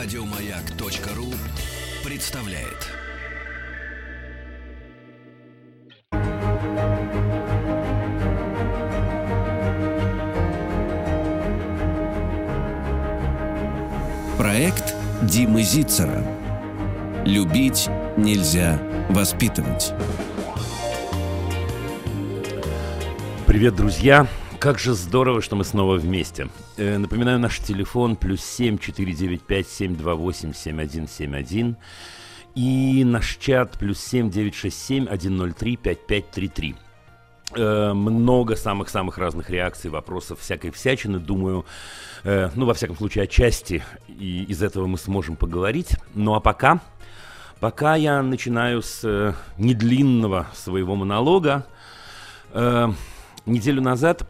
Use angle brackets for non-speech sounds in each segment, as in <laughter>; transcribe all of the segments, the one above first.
Радиомаяк.ру представляет. Проект Димы Зицера. Любить нельзя воспитывать. Привет, друзья! Как же здорово, что мы снова вместе. Э, напоминаю, наш телефон плюс 7 495 728 7171 и наш чат плюс 7 967 103 5533. Э, много самых-самых разных реакций, вопросов, всякой всячины. Думаю, э, ну, во всяком случае, отчасти и из этого мы сможем поговорить. Ну, а пока, пока я начинаю с э, недлинного своего монолога, э, неделю назад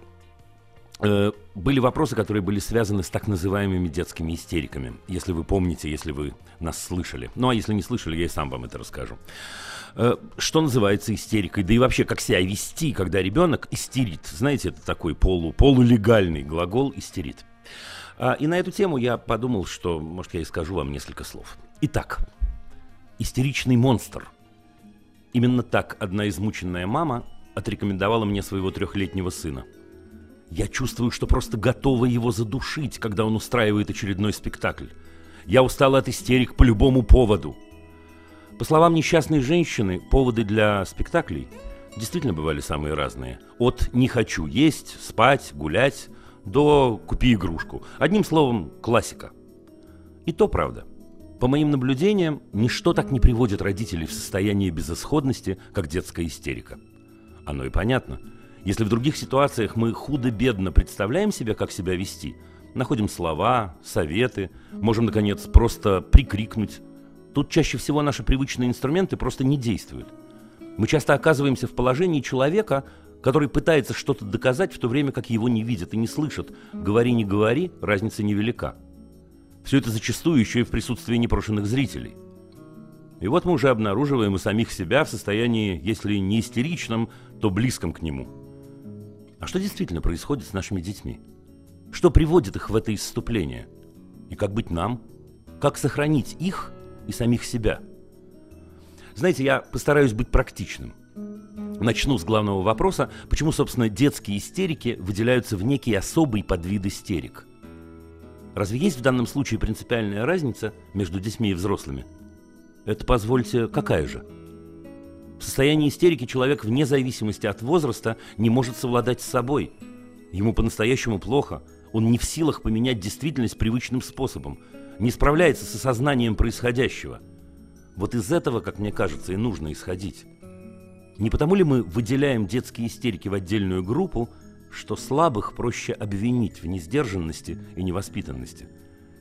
были вопросы, которые были связаны с так называемыми детскими истериками. Если вы помните, если вы нас слышали. Ну а если не слышали, я и сам вам это расскажу. Э, что называется истерикой? Да и вообще, как себя вести, когда ребенок истерит? Знаете, это такой полу, полулегальный глагол истерит. А, и на эту тему я подумал, что, может, я и скажу вам несколько слов. Итак, истеричный монстр. Именно так одна измученная мама отрекомендовала мне своего трехлетнего сына – я чувствую, что просто готова его задушить, когда он устраивает очередной спектакль. Я устала от истерик по любому поводу. По словам несчастной женщины, поводы для спектаклей действительно бывали самые разные. От «не хочу есть», «спать», «гулять» до «купи игрушку». Одним словом, классика. И то правда. По моим наблюдениям, ничто так не приводит родителей в состояние безысходности, как детская истерика. Оно и понятно – если в других ситуациях мы худо-бедно представляем себе, как себя вести, находим слова, советы, можем, наконец, просто прикрикнуть, тут чаще всего наши привычные инструменты просто не действуют. Мы часто оказываемся в положении человека, который пытается что-то доказать, в то время как его не видят и не слышат. Говори, не говори, разница невелика. Все это зачастую еще и в присутствии непрошенных зрителей. И вот мы уже обнаруживаем и самих себя в состоянии, если не истеричном, то близком к нему – а что действительно происходит с нашими детьми? Что приводит их в это исступление? И как быть нам? Как сохранить их и самих себя? Знаете, я постараюсь быть практичным. Начну с главного вопроса, почему, собственно, детские истерики выделяются в некий особый подвид истерик. Разве есть в данном случае принципиальная разница между детьми и взрослыми? Это, позвольте, какая же? В состоянии истерики человек вне зависимости от возраста не может совладать с собой. Ему по-настоящему плохо. Он не в силах поменять действительность привычным способом. Не справляется с осознанием происходящего. Вот из этого, как мне кажется, и нужно исходить. Не потому ли мы выделяем детские истерики в отдельную группу, что слабых проще обвинить в несдержанности и невоспитанности?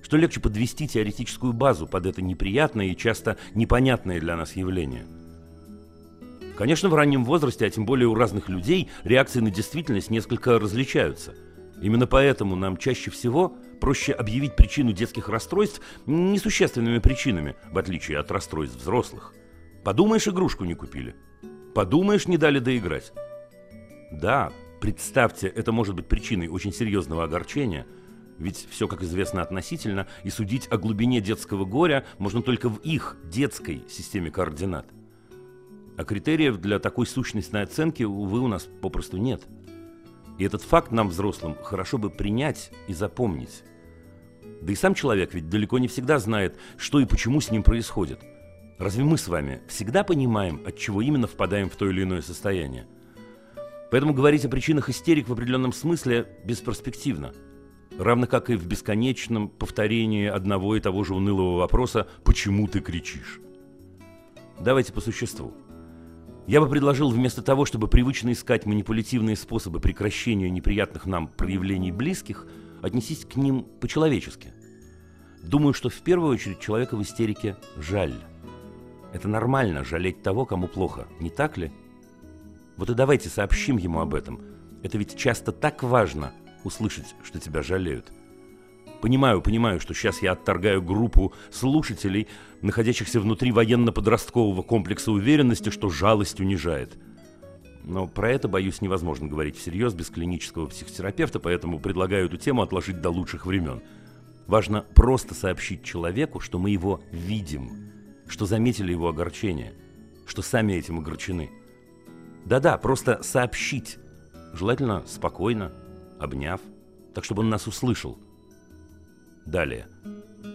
Что легче подвести теоретическую базу под это неприятное и часто непонятное для нас явление – Конечно, в раннем возрасте, а тем более у разных людей, реакции на действительность несколько различаются. Именно поэтому нам чаще всего проще объявить причину детских расстройств несущественными причинами, в отличие от расстройств взрослых. Подумаешь, игрушку не купили. Подумаешь, не дали доиграть. Да, представьте, это может быть причиной очень серьезного огорчения, ведь все, как известно, относительно, и судить о глубине детского горя можно только в их детской системе координат. А критериев для такой сущностной оценки, увы, у нас попросту нет. И этот факт нам, взрослым, хорошо бы принять и запомнить. Да и сам человек ведь далеко не всегда знает, что и почему с ним происходит. Разве мы с вами всегда понимаем, от чего именно впадаем в то или иное состояние? Поэтому говорить о причинах истерик в определенном смысле бесперспективно. Равно как и в бесконечном повторении одного и того же унылого вопроса «Почему ты кричишь?». Давайте по существу. Я бы предложил вместо того, чтобы привычно искать манипулятивные способы прекращения неприятных нам проявлений близких, отнесись к ним по-человечески. Думаю, что в первую очередь человека в истерике жаль. Это нормально жалеть того, кому плохо, не так ли? Вот и давайте сообщим ему об этом. Это ведь часто так важно услышать, что тебя жалеют. Понимаю, понимаю, что сейчас я отторгаю группу слушателей, находящихся внутри военно-подросткового комплекса уверенности, что жалость унижает. Но про это, боюсь, невозможно говорить всерьез без клинического психотерапевта, поэтому предлагаю эту тему отложить до лучших времен. Важно просто сообщить человеку, что мы его видим, что заметили его огорчение, что сами этим огорчены. Да-да, просто сообщить, желательно спокойно, обняв, так чтобы он нас услышал. Далее.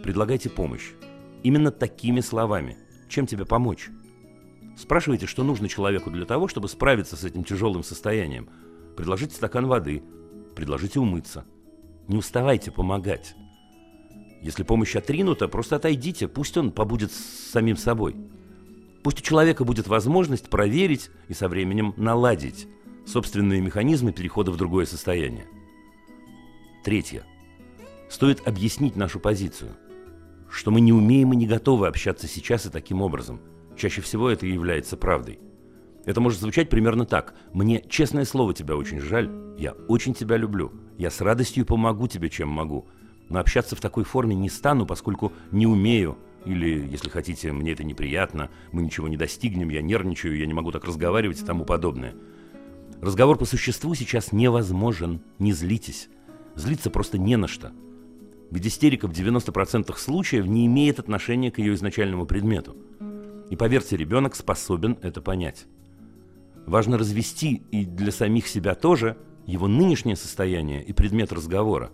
Предлагайте помощь. Именно такими словами. Чем тебе помочь? Спрашивайте, что нужно человеку для того, чтобы справиться с этим тяжелым состоянием. Предложите стакан воды, предложите умыться. Не уставайте помогать. Если помощь отринута, просто отойдите, пусть он побудет с самим собой. Пусть у человека будет возможность проверить и со временем наладить собственные механизмы перехода в другое состояние. Третье. Стоит объяснить нашу позицию, что мы не умеем и не готовы общаться сейчас и таким образом. Чаще всего это и является правдой. Это может звучать примерно так. «Мне, честное слово, тебя очень жаль. Я очень тебя люблю. Я с радостью помогу тебе, чем могу. Но общаться в такой форме не стану, поскольку не умею. Или, если хотите, мне это неприятно, мы ничего не достигнем, я нервничаю, я не могу так разговаривать и тому подобное. Разговор по существу сейчас невозможен. Не злитесь. Злиться просто не на что. Ведь истерика в 90% случаев не имеет отношения к ее изначальному предмету. И поверьте, ребенок способен это понять. Важно развести и для самих себя тоже его нынешнее состояние и предмет разговора.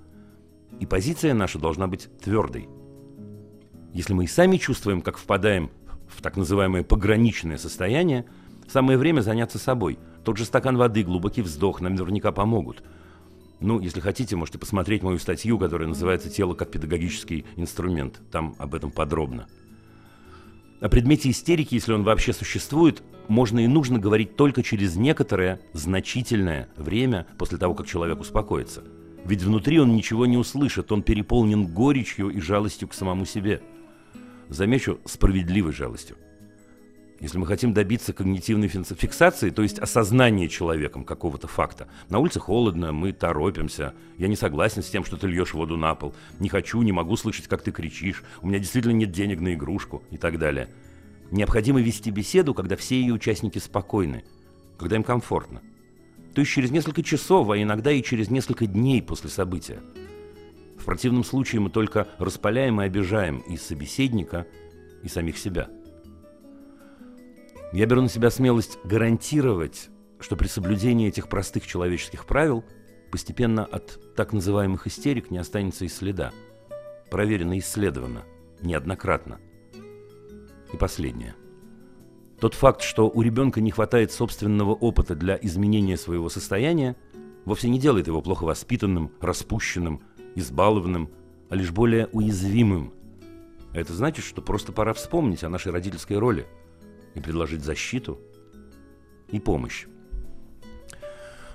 И позиция наша должна быть твердой. Если мы и сами чувствуем, как впадаем в так называемое пограничное состояние, самое время заняться собой. Тот же стакан воды, глубокий вздох наверняка помогут. Ну, если хотите, можете посмотреть мою статью, которая называется «Тело как педагогический инструмент». Там об этом подробно. О предмете истерики, если он вообще существует, можно и нужно говорить только через некоторое значительное время после того, как человек успокоится. Ведь внутри он ничего не услышит, он переполнен горечью и жалостью к самому себе. Замечу, справедливой жалостью. Если мы хотим добиться когнитивной фиксации, то есть осознания человеком какого-то факта. На улице холодно, мы торопимся. Я не согласен с тем, что ты льешь воду на пол. Не хочу, не могу слышать, как ты кричишь. У меня действительно нет денег на игрушку и так далее. Необходимо вести беседу, когда все ее участники спокойны, когда им комфортно. То есть через несколько часов, а иногда и через несколько дней после события. В противном случае мы только распаляем и обижаем и собеседника, и самих себя. Я беру на себя смелость гарантировать, что при соблюдении этих простых человеческих правил постепенно от так называемых истерик не останется и следа. Проверено и исследовано неоднократно. И последнее. Тот факт, что у ребенка не хватает собственного опыта для изменения своего состояния, вовсе не делает его плохо воспитанным, распущенным, избалованным, а лишь более уязвимым. Это значит, что просто пора вспомнить о нашей родительской роли и предложить защиту и помощь.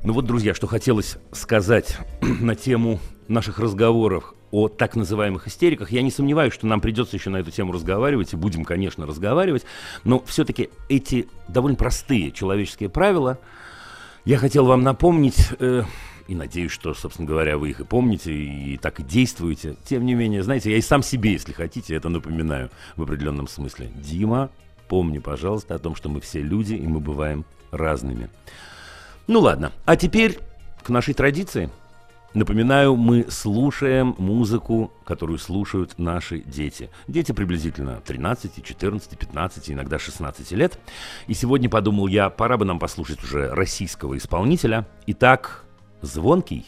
Ну вот, друзья, что хотелось сказать <clears throat> на тему наших разговоров о так называемых истериках. Я не сомневаюсь, что нам придется еще на эту тему разговаривать, и будем, конечно, разговаривать, но все-таки эти довольно простые человеческие правила я хотел вам напомнить, э, и надеюсь, что, собственно говоря, вы их и помните, и так и действуете. Тем не менее, знаете, я и сам себе, если хотите, это напоминаю в определенном смысле. Дима, помни, пожалуйста, о том, что мы все люди, и мы бываем разными. Ну ладно, а теперь к нашей традиции – Напоминаю, мы слушаем музыку, которую слушают наши дети. Дети приблизительно 13, 14, 15, иногда 16 лет. И сегодня подумал я, пора бы нам послушать уже российского исполнителя. Итак, «Звонкий».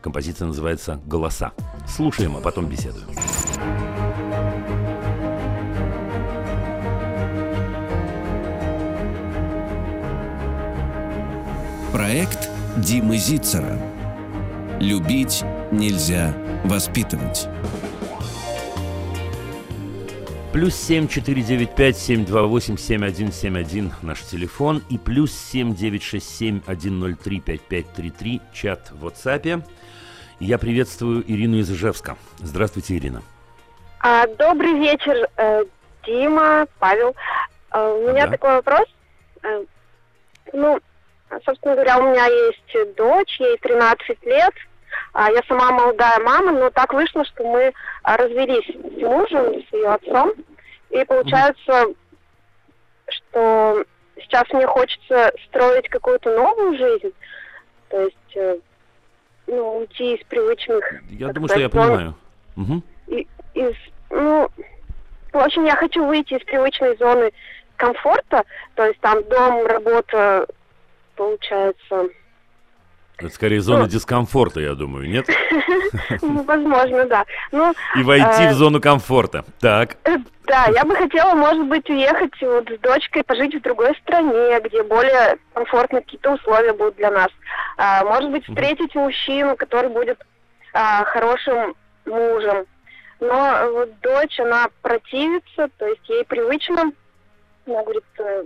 Композиция называется «Голоса». Слушаем, а потом беседуем. Проект Димы Зицера – Любить нельзя воспитывать. Плюс семь четыре девять пять семь два восемь семь один семь один наш телефон и плюс семь девять шесть семь один ноль три пять пять три три чат в WhatsApp. Я приветствую Ирину из Ижевска. Здравствуйте, Ирина. А, добрый вечер, э, Дима, Павел. А, у меня да. такой вопрос. Э, ну, собственно говоря, у меня есть дочь, ей 13 лет. А, я сама молодая мама, но так вышло, что мы а, развелись с мужем, с ее отцом. И получается, что сейчас мне хочется строить какую-то новую жизнь. То есть, э, ну, уйти из привычных... Я думаю, сказать, что я понимаю. Угу. из, ну, в общем, я хочу выйти из привычной зоны комфорта, то есть там дом, работа, получается, это скорее зона ну, дискомфорта, я думаю, нет? Ну, возможно, да. Ну, И войти в э, зону комфорта. Так. Да, я бы хотела, может быть, уехать вот с дочкой, пожить в другой стране, где более комфортные какие-то условия будут для нас. А, может быть, встретить мужчину, который будет а, хорошим мужем. Но вот дочь, она противится, то есть ей привычно. Она говорит, э,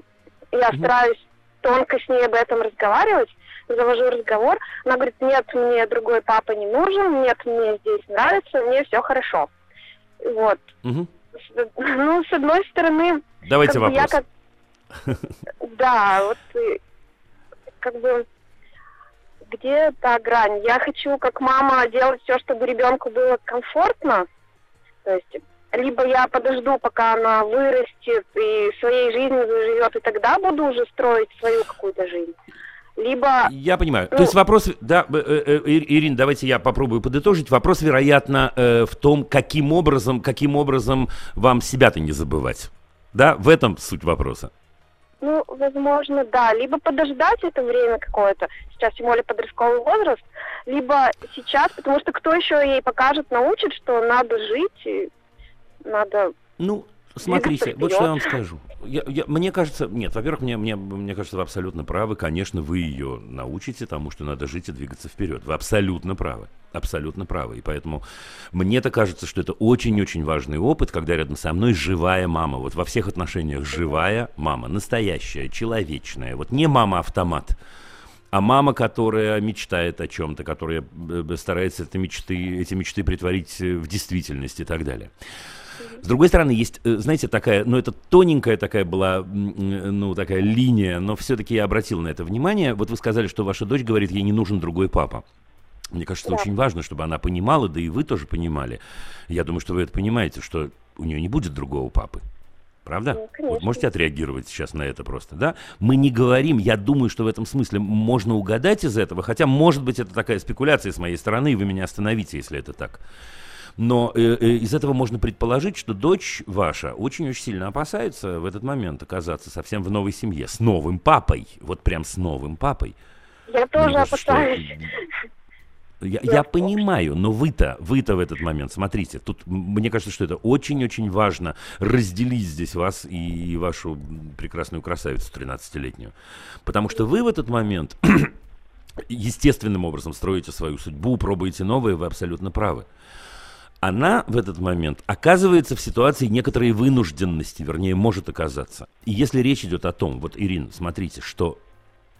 я стараюсь тонко с ней об этом разговаривать, завожу разговор. Она говорит, нет, мне другой папа не нужен, нет, мне здесь нравится, мне все хорошо. Вот. Угу. Ну, с одной стороны... Давайте как вопрос. Я как... <laughs> Да, вот как бы где та грань? Я хочу, как мама, делать все, чтобы ребенку было комфортно. То есть, либо я подожду, пока она вырастет и своей жизнью заживет, и тогда буду уже строить свою какую-то жизнь либо... Я понимаю. Ну, То есть вопрос, да, э, э, э, Ирина, давайте я попробую подытожить. Вопрос, вероятно, в том, каким образом, каким образом вам себя-то не забывать. Да, в этом суть вопроса. Ну, возможно, да. Либо подождать это время какое-то, сейчас тем более подростковый возраст, либо сейчас, потому что кто еще ей покажет, научит, что надо жить, надо... Ну, Смотрите, вот что я вам скажу. Я, я, мне кажется, нет, во-первых, мне, мне, мне кажется, вы абсолютно правы. Конечно, вы ее научите тому, что надо жить и двигаться вперед. Вы абсолютно правы. Абсолютно правы. И поэтому мне-то кажется, что это очень-очень важный опыт, когда рядом со мной живая мама. Вот во всех отношениях живая мама. Настоящая, человечная. Вот не мама-автомат а мама, которая мечтает о чем-то, которая э, старается эти мечты, эти мечты притворить в действительность и так далее. С другой стороны, есть, э, знаете, такая, ну, это тоненькая такая была, ну, такая линия, но все-таки я обратил на это внимание. Вот вы сказали, что ваша дочь говорит, ей не нужен другой папа. Мне кажется, да. очень важно, чтобы она понимала, да и вы тоже понимали. Я думаю, что вы это понимаете, что у нее не будет другого папы. Правда? Ну, вот можете отреагировать сейчас на это просто, да? Мы не говорим, я думаю, что в этом смысле можно угадать из этого, хотя, может быть, это такая спекуляция с моей стороны, и вы меня остановите, если это так. Но э, э, из этого можно предположить, что дочь ваша очень-очень сильно опасается в этот момент оказаться совсем в новой семье, с новым папой, вот прям с новым папой. Я тоже кажется, опасаюсь. Что... <laughs> Я, я понимаю, но вы-то, вы-то в этот момент, смотрите, тут мне кажется, что это очень-очень важно разделить здесь вас и вашу прекрасную красавицу 13-летнюю. Потому что вы в этот момент <clears throat> естественным образом строите свою судьбу, пробуете новое, вы абсолютно правы она в этот момент оказывается в ситуации некоторой вынужденности, вернее, может оказаться. И если речь идет о том, вот, Ирина, смотрите, что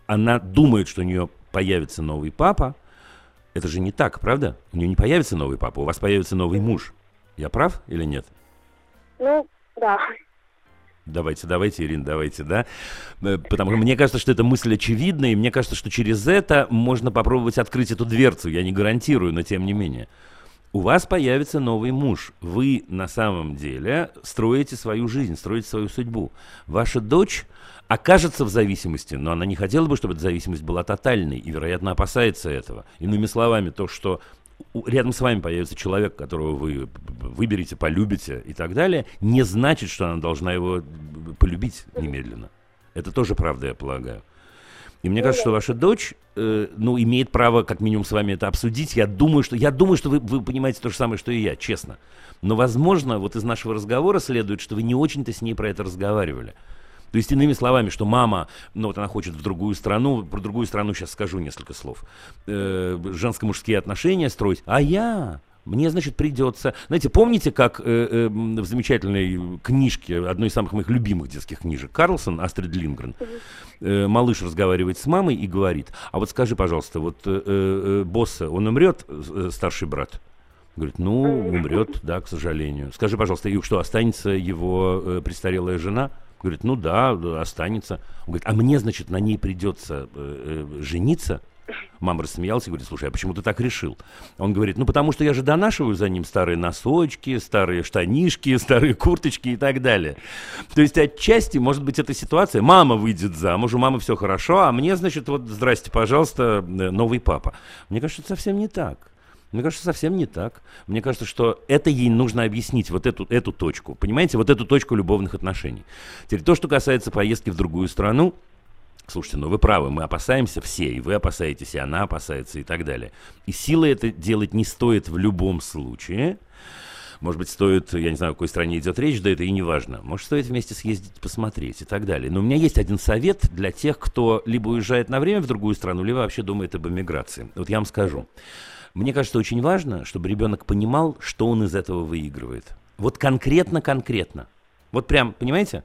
она думает, что у нее появится новый папа, это же не так, правда? У нее не появится новый папа, у вас появится новый муж. Я прав или нет? Ну, да. Давайте, давайте, Ирина, давайте, да. Э, потому что мне кажется, что эта мысль очевидна, и мне кажется, что через это можно попробовать открыть эту дверцу. Я не гарантирую, но тем не менее у вас появится новый муж. Вы на самом деле строите свою жизнь, строите свою судьбу. Ваша дочь окажется в зависимости, но она не хотела бы, чтобы эта зависимость была тотальной и, вероятно, опасается этого. Иными словами, то, что рядом с вами появится человек, которого вы выберете, полюбите и так далее, не значит, что она должна его полюбить немедленно. Это тоже правда, я полагаю. И мне кажется, что ваша дочь, э, ну, имеет право, как минимум, с вами это обсудить. Я думаю, что, я думаю, что вы, вы понимаете то же самое, что и я, честно. Но, возможно, вот из нашего разговора следует, что вы не очень-то с ней про это разговаривали. То есть, иными словами, что мама, ну вот она хочет в другую страну, про другую страну сейчас скажу несколько слов, э, женско-мужские отношения строить, а я, мне, значит, придется... Знаете, помните, как э, э, в замечательной книжке, одной из самых моих любимых детских книжек, Карлсон, Астрид Лингрен, э, малыш разговаривает с мамой и говорит, а вот скажи, пожалуйста, вот э, э, босса, он умрет, э, старший брат? Говорит, ну, умрет, да, к сожалению. Скажи, пожалуйста, и что, останется его э, престарелая жена? Говорит, ну да, останется. Он говорит, а мне, значит, на ней придется э, э, жениться? Мама рассмеялась и говорит, слушай, а почему ты так решил? Он говорит, ну потому что я же донашиваю за ним старые носочки, старые штанишки, старые курточки и так далее. То есть отчасти, может быть, эта ситуация, мама выйдет замуж, у мамы все хорошо, а мне, значит, вот, здрасте, пожалуйста, новый папа. Мне кажется, это совсем не так. Мне кажется, совсем не так. Мне кажется, что это ей нужно объяснить, вот эту, эту точку. Понимаете, вот эту точку любовных отношений. Теперь то, что касается поездки в другую страну, Слушайте, ну вы правы, мы опасаемся все, и вы опасаетесь, и она опасается, и так далее. И силы это делать не стоит в любом случае. Может быть, стоит, я не знаю, о какой стране идет речь, да это и не важно. Может, стоит вместе съездить, посмотреть и так далее. Но у меня есть один совет для тех, кто либо уезжает на время в другую страну, либо вообще думает об эмиграции. Вот я вам скажу. Мне кажется, очень важно, чтобы ребенок понимал, что он из этого выигрывает. Вот конкретно-конкретно. Вот прям, понимаете?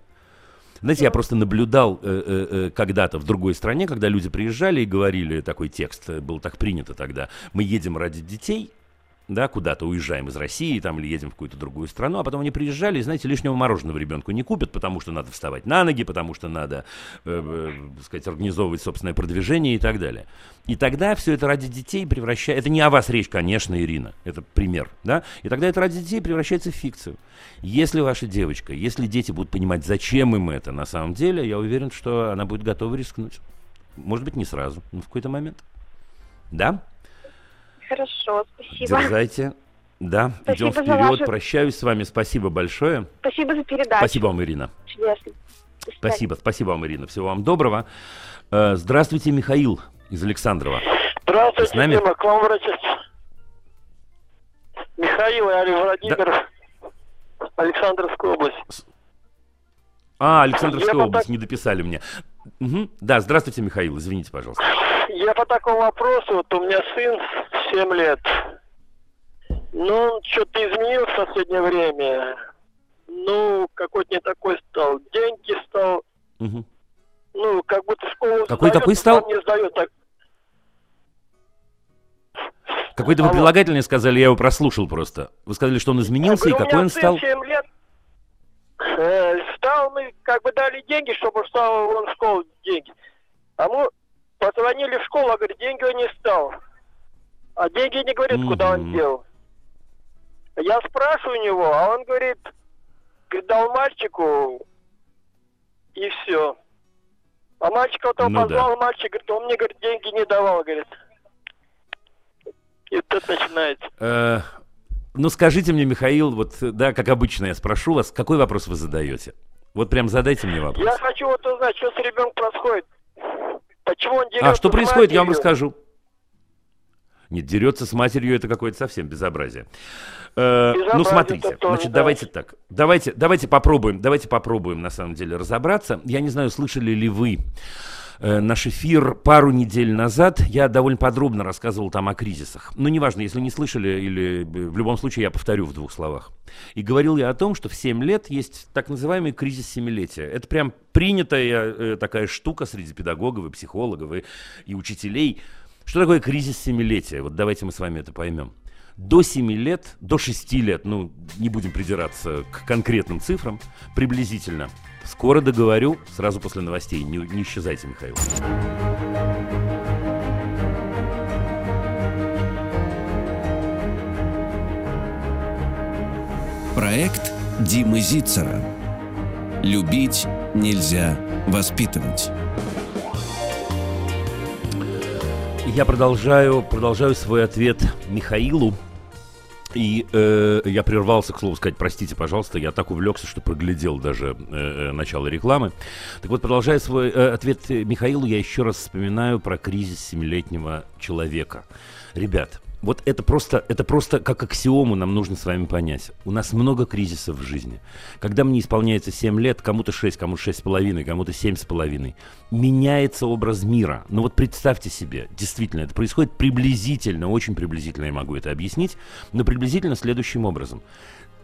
Знаете, я просто наблюдал э, э, э, когда-то в другой стране, когда люди приезжали и говорили такой текст, был так принято тогда. Мы едем ради детей, да, куда-то уезжаем из России там, или едем в какую-то другую страну, а потом они приезжали и, знаете, лишнего мороженого ребенку не купят, потому что надо вставать на ноги, потому что надо, э, э, сказать, организовывать собственное продвижение и так далее. И тогда все это ради детей превращается... Это не о вас речь, конечно, Ирина, это пример, да? И тогда это ради детей превращается в фикцию. Если ваша девочка, если дети будут понимать, зачем им это на самом деле, я уверен, что она будет готова рискнуть. Может быть, не сразу, но в какой-то момент. Да? Хорошо, спасибо. Дерзайте. Да, Спасибо идем вперед. вашу- Прощаюсь с вами. Спасибо большое. Спасибо за передачу. Спасибо вам, Ирина. Чудесно. Спасибо, спасибо вам, Ирина. Всего вам доброго. Э, Здравствуйте, Михаил из Александрова. Здравствуйте, С нами? Дима, к вам обратиться. Михаил и Владимир, Александровская область. А, Александровская Я область, так- не дописали мне. Мгм. Да, здравствуйте, Михаил, извините, пожалуйста. Я по такому вопросу, вот у меня сын 7 лет. Ну, он что-то изменился в последнее время. Ну, какой-то не такой стал. Деньги стал, Мгм. ну, как будто школу Какой сдает, какой а стал? не сдает. Так, Какой-то вы Алло. прилагательное сказали, я его прослушал просто. Вы сказали, что он изменился, и говорю, какой у он стал? 7 лет. Э, стал, мы как бы дали деньги, чтобы стал он в школу деньги. А мы позвонили в школу, а говорит, деньги он не стал. А деньги не говорит, куда он дел. Я спрашиваю у него, а он говорит, дал мальчику, и все. А мальчика вот он Ну да. позвал, мальчик говорит, он мне, говорит, деньги не давал, говорит. И тут начинается. Ну, скажите мне, Михаил, вот, да, как обычно я спрошу вас, какой вопрос вы задаете? Вот прям задайте мне вопрос. Я хочу вот узнать, что с ребенком происходит. Почему он дерется А что происходит, я вам расскажу. Нет, дерется с матерью, это какое-то совсем безобразие. Э, ну, Безобразие смотрите, это тоже, значит, да. давайте так. Давайте, давайте попробуем, давайте попробуем, на самом деле, разобраться. Я не знаю, слышали ли вы э, наш эфир пару недель назад. Я довольно подробно рассказывал там о кризисах. Ну, неважно, если не слышали, или э, в любом случае я повторю в двух словах. И говорил я о том, что в 7 лет есть так называемый кризис семилетия. Это прям принятая э, такая штука среди педагогов и психологов и, и учителей. Что такое кризис семилетия? Вот давайте мы с вами это поймем. До 7 лет, до 6 лет, ну, не будем придираться к конкретным цифрам, приблизительно. Скоро договорю, сразу после новостей. Не, не исчезайте, Михаил. Проект Димы Зицера. Любить нельзя воспитывать. Я продолжаю, продолжаю свой ответ Михаилу. И э, я прервался, к слову сказать, простите, пожалуйста, я так увлекся, что проглядел даже э, э, начало рекламы. Так вот, продолжая свой э, ответ Михаилу, я еще раз вспоминаю про кризис семилетнего человека. Ребят, вот это просто, это просто как аксиому нам нужно с вами понять. У нас много кризисов в жизни. Когда мне исполняется 7 лет, кому-то 6, кому-то 6,5, кому-то 7,5, меняется образ мира. Ну вот представьте себе, действительно, это происходит приблизительно, очень приблизительно я могу это объяснить, но приблизительно следующим образом.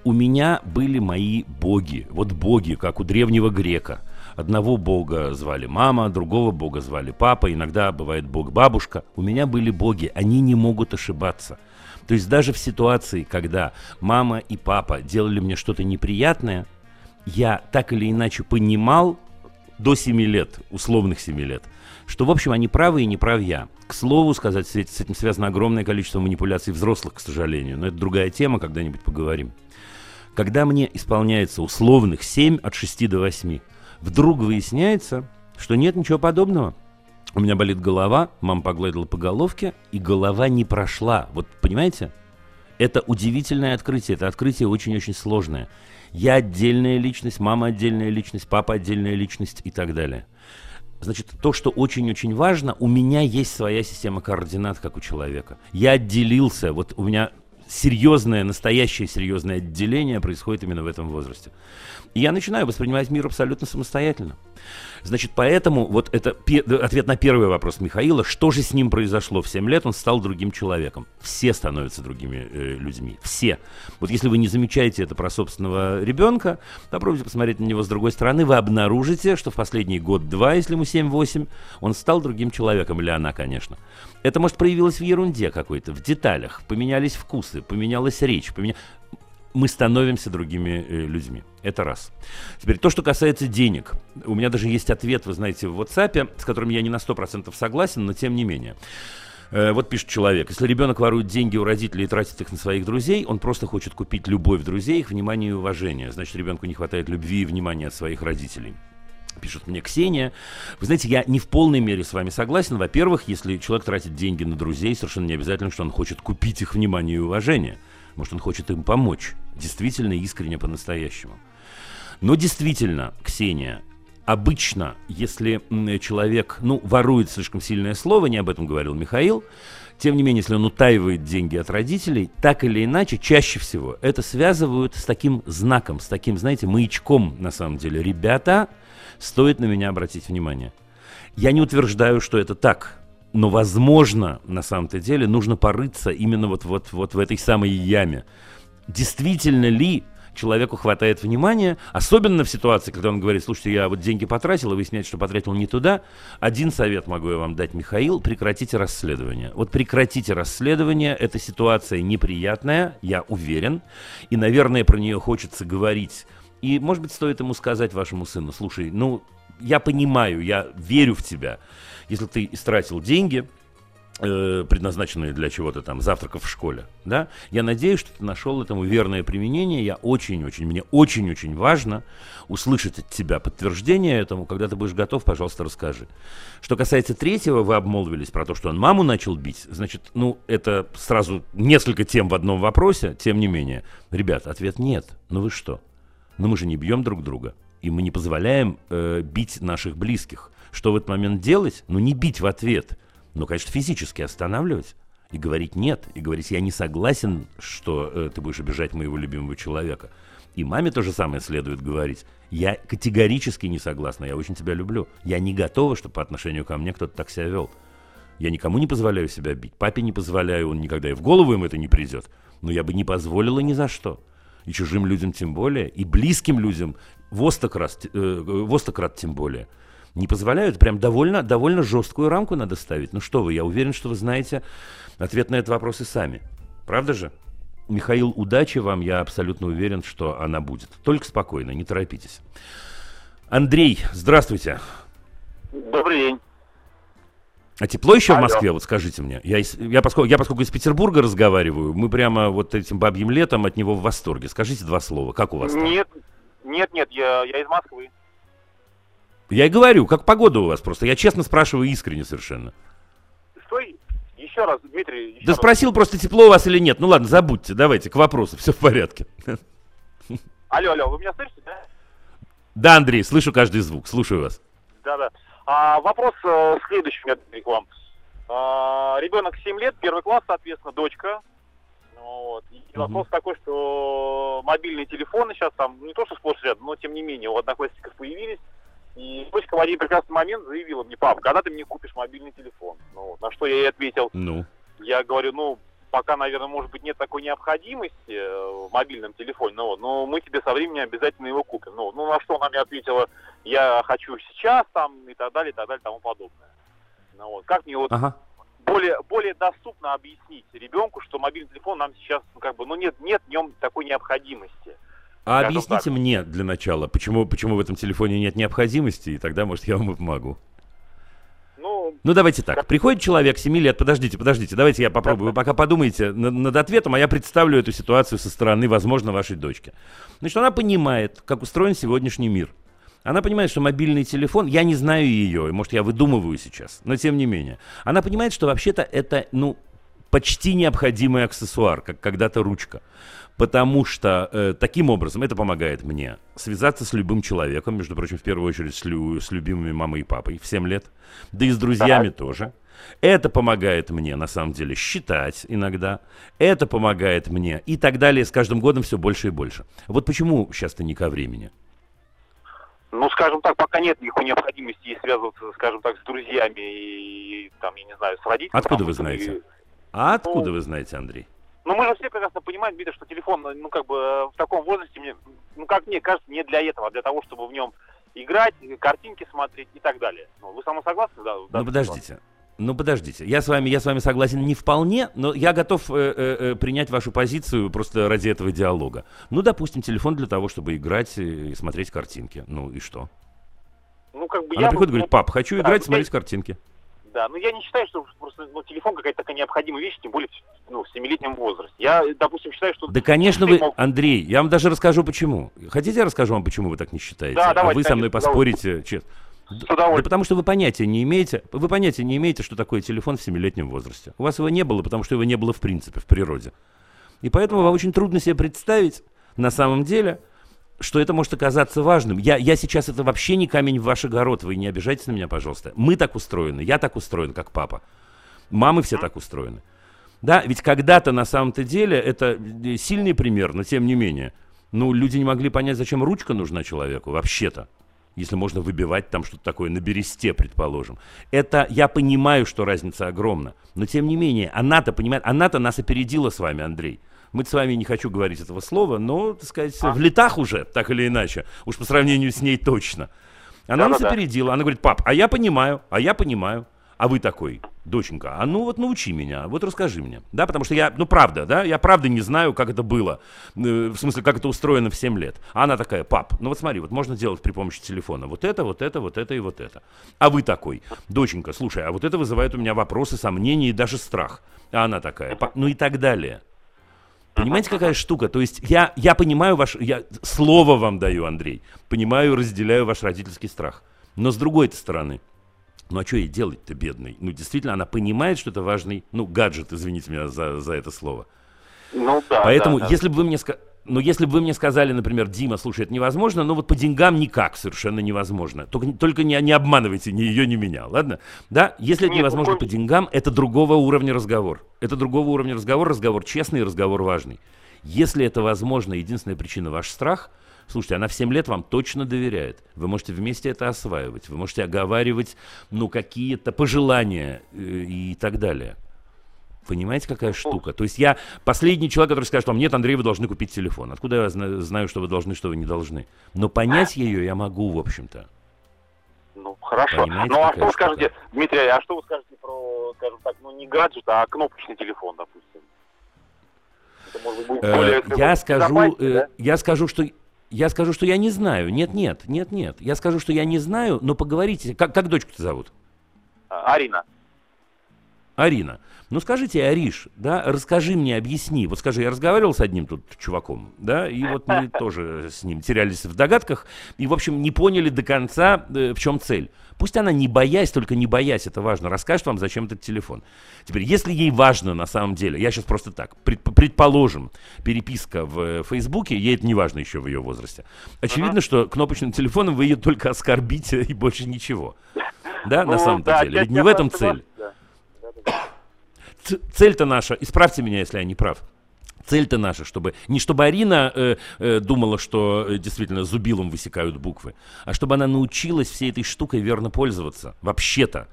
У меня были мои боги, вот боги, как у древнего грека. Одного бога звали мама, другого бога звали папа, иногда бывает бог-бабушка. У меня были боги, они не могут ошибаться. То есть даже в ситуации, когда мама и папа делали мне что-то неприятное, я так или иначе понимал до 7 лет, условных 7 лет, что, в общем, они правы и не прав я. К слову сказать, с этим связано огромное количество манипуляций взрослых, к сожалению, но это другая тема, когда-нибудь поговорим. Когда мне исполняется условных 7 от 6 до 8, вдруг выясняется, что нет ничего подобного. У меня болит голова, мама погладила по головке, и голова не прошла. Вот понимаете? Это удивительное открытие, это открытие очень-очень сложное. Я отдельная личность, мама отдельная личность, папа отдельная личность и так далее. Значит, то, что очень-очень важно, у меня есть своя система координат, как у человека. Я отделился, вот у меня серьезное, настоящее серьезное отделение происходит именно в этом возрасте. И я начинаю воспринимать мир абсолютно самостоятельно. Значит, поэтому вот это ответ на первый вопрос Михаила, что же с ним произошло в 7 лет, он стал другим человеком. Все становятся другими э, людьми, все. Вот если вы не замечаете это про собственного ребенка, попробуйте посмотреть на него с другой стороны, вы обнаружите, что в последний год-два, если ему 7-8, он стал другим человеком, или она, конечно. Это, может, проявилось в ерунде какой-то, в деталях, поменялись вкусы, поменялась речь, поменя мы становимся другими э, людьми. Это раз. Теперь то, что касается денег. У меня даже есть ответ, вы знаете, в WhatsApp, с которым я не на 100% согласен, но тем не менее. Э, вот пишет человек, если ребенок ворует деньги у родителей и тратит их на своих друзей, он просто хочет купить любовь друзей, их внимание и уважение. Значит, ребенку не хватает любви и внимания от своих родителей пишет мне Ксения. Вы знаете, я не в полной мере с вами согласен. Во-первых, если человек тратит деньги на друзей, совершенно не обязательно, что он хочет купить их внимание и уважение. Может, он хочет им помочь. Действительно, искренне, по-настоящему. Но действительно, Ксения, обычно, если человек, ну, ворует слишком сильное слово, не об этом говорил Михаил, тем не менее, если он утаивает деньги от родителей, так или иначе, чаще всего это связывают с таким знаком, с таким, знаете, маячком, на самом деле. Ребята, стоит на меня обратить внимание. Я не утверждаю, что это так. Но, возможно, на самом-то деле нужно порыться именно вот, вот, вот в этой самой яме. Действительно ли человеку хватает внимания, особенно в ситуации, когда он говорит, слушайте, я вот деньги потратил, и выясняется, что потратил не туда. Один совет могу я вам дать, Михаил, прекратите расследование. Вот прекратите расследование, эта ситуация неприятная, я уверен, и, наверное, про нее хочется говорить. И, может быть, стоит ему сказать вашему сыну, слушай, ну, я понимаю, я верю в тебя, если ты истратил деньги, э, предназначенные для чего-то там, завтраков в школе, да, я надеюсь, что ты нашел этому верное применение, я очень-очень, мне очень-очень важно услышать от тебя подтверждение этому, когда ты будешь готов, пожалуйста, расскажи. Что касается третьего, вы обмолвились про то, что он маму начал бить, значит, ну, это сразу несколько тем в одном вопросе, тем не менее. Ребят, ответ нет, ну вы что? Ну мы же не бьем друг друга, и мы не позволяем э, бить наших близких. Что в этот момент делать? Ну, не бить в ответ. Ну, конечно, физически останавливать. И говорить нет. И говорить, я не согласен, что э, ты будешь обижать моего любимого человека. И маме то же самое следует говорить. Я категорически не согласна, я очень тебя люблю. Я не готова, чтобы по отношению ко мне кто-то так себя вел. Я никому не позволяю себя бить. Папе не позволяю, он никогда и в голову им это не придет. Но я бы не позволила ни за что. И чужим людям тем более, и близким людям в остократ, э, в остократ тем более – не позволяют. Прям довольно, довольно жесткую рамку надо ставить. Ну что вы, я уверен, что вы знаете ответ на этот вопрос и сами. Правда же? Михаил, удачи вам, я абсолютно уверен, что она будет. Только спокойно, не торопитесь. Андрей, здравствуйте. Добрый день. А тепло еще Алло. в Москве, вот скажите мне. Я, я, поскольку, я поскольку из Петербурга разговариваю, мы прямо вот этим бабьим летом от него в восторге. Скажите два слова, как у вас там? Нет, нет, нет, я, я из Москвы. Я и говорю, как погода у вас просто. Я честно спрашиваю искренне совершенно. Стой, еще раз, Дмитрий. Еще да раз. спросил просто, тепло у вас или нет. Ну ладно, забудьте, давайте, к вопросу, все в порядке. Алло, алло, вы меня слышите, да? Да, Андрей, слышу каждый звук, слушаю вас. Да, да. А, вопрос э, следующий у меня к вам. А, ребенок 7 лет, первый класс, соответственно, дочка. Вот. И mm-hmm. вопрос такой, что мобильные телефоны сейчас там, не то что сплошь рядом, но тем не менее у одноклассников появились. И дочка в один прекрасный момент заявила мне, пап, когда ты мне купишь мобильный телефон? Ну, на что я ей ответил, ну. я говорю, ну, пока, наверное, может быть, нет такой необходимости э, в мобильном телефоне, но, но мы тебе со временем обязательно его купим. Ну, ну, на что она мне ответила, я хочу сейчас там и так далее, и так далее, и тому подобное. Ну, вот. Как мне вот ага. более, более доступно объяснить ребенку, что мобильный телефон нам сейчас, ну, как бы, ну, нет, нет в нем такой необходимости. А объясните так. мне для начала, почему, почему в этом телефоне нет необходимости, и тогда, может, я вам помогу. Ну, ну, давайте так. Приходит человек 7 лет, подождите, подождите, давайте я попробую. Вы пока подумайте над, над ответом, а я представлю эту ситуацию со стороны, возможно, вашей дочки. Значит, она понимает, как устроен сегодняшний мир. Она понимает, что мобильный телефон, я не знаю ее, может, я выдумываю сейчас, но тем не менее. Она понимает, что вообще-то это, ну, почти необходимый аксессуар, как когда-то ручка. Потому что э, таким образом это помогает мне связаться с любым человеком, между прочим, в первую очередь с, лю- с любимыми мамой и папой в 7 лет, да и с друзьями тоже. Это помогает мне, на самом деле, считать иногда. Это помогает мне и так далее. С каждым годом все больше и больше. Вот почему сейчас-то не ко времени? Ну, скажем так, пока нет никакой необходимости связываться, скажем так, с друзьями и, там, я не знаю, с родителями. Откуда вы знаете? И... А откуда вы знаете, Андрей? Ну, мы же все прекрасно понимаем, Дмитрий, что телефон, ну, как бы в таком возрасте, мне, ну, как мне кажется, не для этого, а для того, чтобы в нем играть, картинки смотреть и так далее. Ну, вы со мной согласны? Да, ну, подождите. Ну, подождите, я с вами, я с вами согласен не вполне, но я готов э, э, э, принять вашу позицию просто ради этого диалога. Ну, допустим, телефон для того, чтобы играть и смотреть картинки. Ну и что? Ну, как бы Она я... приходит и говорит, пап, хочу да, играть, я- смотреть картинки. Да, но я не считаю, что просто ну, телефон какая-то такая необходимая вещь, тем более ну, в семилетнем возрасте. Я, допустим, считаю, что... Да, конечно, вы, мог- Андрей, я вам даже расскажу, почему. Хотите, я расскажу вам, почему вы так не считаете? Да, а давайте, вы со мной конечно, поспорите, честно. Да удовольствием. потому что вы понятия не имеете, вы понятия не имеете, что такое телефон в семилетнем возрасте. У вас его не было, потому что его не было в принципе в природе. И поэтому вам очень трудно себе представить, на самом деле, что это может оказаться важным. Я, я сейчас это вообще не камень в ваш огород, вы не обижайтесь на меня, пожалуйста. Мы так устроены, я так устроен, как папа. Мамы все так устроены. Да, ведь когда-то на самом-то деле это э, сильный пример, но тем не менее. Ну, люди не могли понять, зачем ручка нужна человеку, вообще-то. Если можно выбивать там что-то такое на бересте, предположим. Это, я понимаю, что разница огромна. Но тем не менее, она-то понимает, она-то нас опередила с вами, Андрей. Мы с вами не хочу говорить этого слова, но, так сказать, в летах уже, так или иначе. Уж по сравнению с ней точно. Она нас Да-да-да. опередила. Она говорит, пап, а я понимаю, а я понимаю. А вы такой, доченька, а ну вот научи меня, вот расскажи мне. Да, потому что я, ну правда, да, я правда не знаю, как это было. Э, В смысле, как это устроено в 7 лет. А она такая, пап, ну вот смотри, вот можно делать при помощи телефона вот это, вот это, вот это и вот это. А вы такой, доченька, слушай, а вот это вызывает у меня вопросы, сомнения и даже страх. А она такая, «Па- ну и так далее. Понимаете, какая штука? То есть я, я понимаю ваш... Я слово вам даю, Андрей. Понимаю, разделяю ваш родительский страх. Но с другой стороны, ну а что ей делать-то, бедный? Ну, действительно, она понимает, что это важный, ну, гаджет, извините меня за, за это слово. Ну, да, Поэтому, да, да. если бы вы мне сказали... Ну, если бы вы мне сказали, например, Дима, слушай, это невозможно, но вот по деньгам никак совершенно невозможно. Только, только не, не обманывайте ни ее, ни меня, ладно? Да, если это Нет, невозможно ну, по деньгам, это другого уровня разговор. Это другого уровня разговор, разговор честный разговор важный. Если это возможно, единственная причина ваш страх, слушайте, она в 7 лет вам точно доверяет. Вы можете вместе это осваивать, вы можете оговаривать, ну, какие-то пожелания э, и так далее. Понимаете, какая штука? То есть я последний человек, который скажет вам, нет, Андрей, вы должны купить телефон. Откуда я зна- знаю, что вы должны, что вы не должны? Но понять ее я могу, в общем-то. Ну, хорошо. Понимаете, ну, а что вы штука? скажете, Дмитрий, а что вы скажете про, скажем так, ну, не гаджет, а кнопочный телефон, допустим? Это, может быть, будет Э, более, я скажу, э, да? я скажу, что я скажу, что я не знаю. Нет, нет, нет, нет. Я скажу, что я не знаю, но поговорите. Как, как дочку-то зовут? А, Арина. Арина. Ну скажите, Ариш, да, расскажи мне, объясни. Вот скажи, я разговаривал с одним тут чуваком, да, и вот мы <laughs> тоже с ним терялись в догадках, и, в общем, не поняли до конца, э, в чем цель. Пусть она не боясь, только не боясь, это важно, расскажет вам, зачем этот телефон. Теперь, если ей важно на самом деле, я сейчас просто так, предп- предположим, переписка в э, Фейсбуке, ей это не важно еще в ее возрасте. Очевидно, что кнопочным телефоном вы ее только оскорбите и больше ничего. <laughs> Да, на Ну, самом-то да, деле. Ведь не в этом цель. да. Цель-то наша, исправьте меня, если я не прав. Цель-то наша, чтобы не чтобы Арина э, э, думала, что э, действительно зубилом высекают буквы, а чтобы она научилась всей этой штукой верно пользоваться. Вообще-то.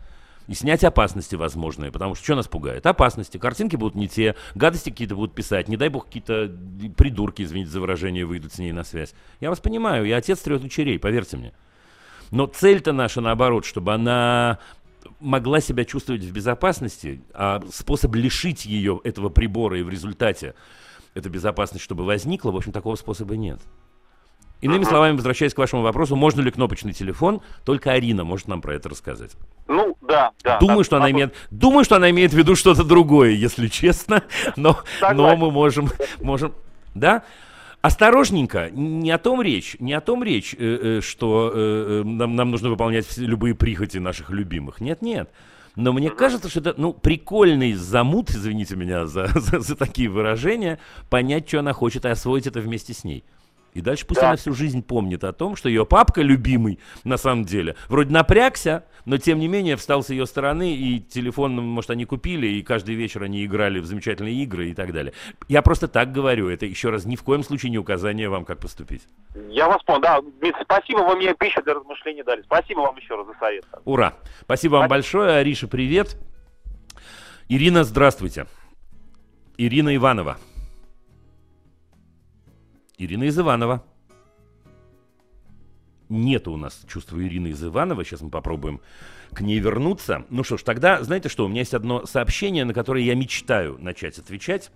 И снять опасности возможные, потому что что нас пугает? Опасности. Картинки будут не те, гадости какие-то будут писать, не дай бог какие-то придурки, извините за выражение, выйдут с ней на связь. Я вас понимаю, я отец трех дочерей, поверьте мне. Но цель-то наша наоборот, чтобы она могла себя чувствовать в безопасности, а способ лишить ее этого прибора и в результате эта безопасность, чтобы возникла, в общем, такого способа нет. Иными словами, возвращаясь к вашему вопросу, можно ли кнопочный телефон, только Арина может нам про это рассказать. Ну, да, да. думаю, да, что она вопрос- имеет, думаю, что она имеет в виду что-то другое, если честно, но, но мы можем, можем, да? Осторожненько, не о том речь, не о том речь, э, э, что э, нам, нам нужно выполнять любые прихоти наших любимых. Нет, нет. Но мне кажется, что это, ну, прикольный замут, извините меня за, <laughs> за, за такие выражения, понять, что она хочет, и освоить это вместе с ней. И дальше пусть да. она всю жизнь помнит о том, что ее папка любимый, на самом деле, вроде напрягся, но тем не менее встал с ее стороны, и телефон, может, они купили, и каждый вечер они играли в замечательные игры и так далее. Я просто так говорю, это еще раз ни в коем случае не указание вам, как поступить. Я вас понял, да. Спасибо, вы мне пищу для размышлений дали. Спасибо вам еще раз за совет. Ура. Спасибо вам большое. Ариша, привет. Ирина, здравствуйте. Ирина Иванова. Ирина из Иванова. Нету у нас чувства Ирины из Иванова. Сейчас мы попробуем к ней вернуться. Ну что ж, тогда, знаете что, у меня есть одно сообщение, на которое я мечтаю начать отвечать.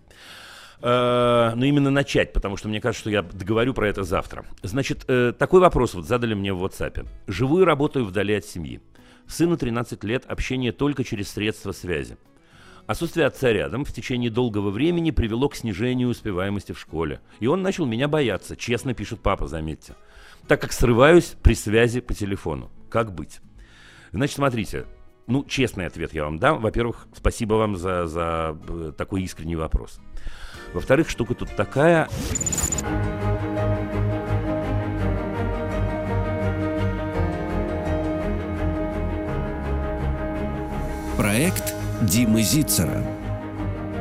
Э, но именно начать, потому что мне кажется, что я договорю про это завтра. Значит, э, такой вопрос вот задали мне в WhatsApp. Живу и работаю вдали от семьи. Сыну 13 лет, общение только через средства связи. Отсутствие отца рядом в течение долгого времени привело к снижению успеваемости в школе. И он начал меня бояться, честно пишет папа, заметьте. Так как срываюсь при связи по телефону. Как быть? Значит, смотрите, ну, честный ответ я вам дам. Во-первых, спасибо вам за, за э, такой искренний вопрос. Во-вторых, штука тут такая... Проект Димы Зицера.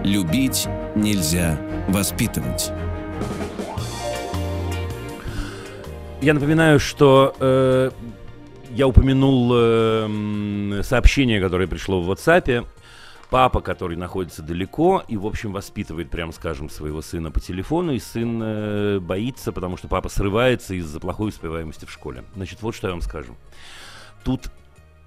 Любить нельзя воспитывать. Я напоминаю, что э, я упомянул э, сообщение, которое пришло в WhatsApp. Папа, который находится далеко и, в общем, воспитывает, прям скажем, своего сына по телефону, и сын э, боится, потому что папа срывается из-за плохой успеваемости в школе. Значит, вот что я вам скажу. Тут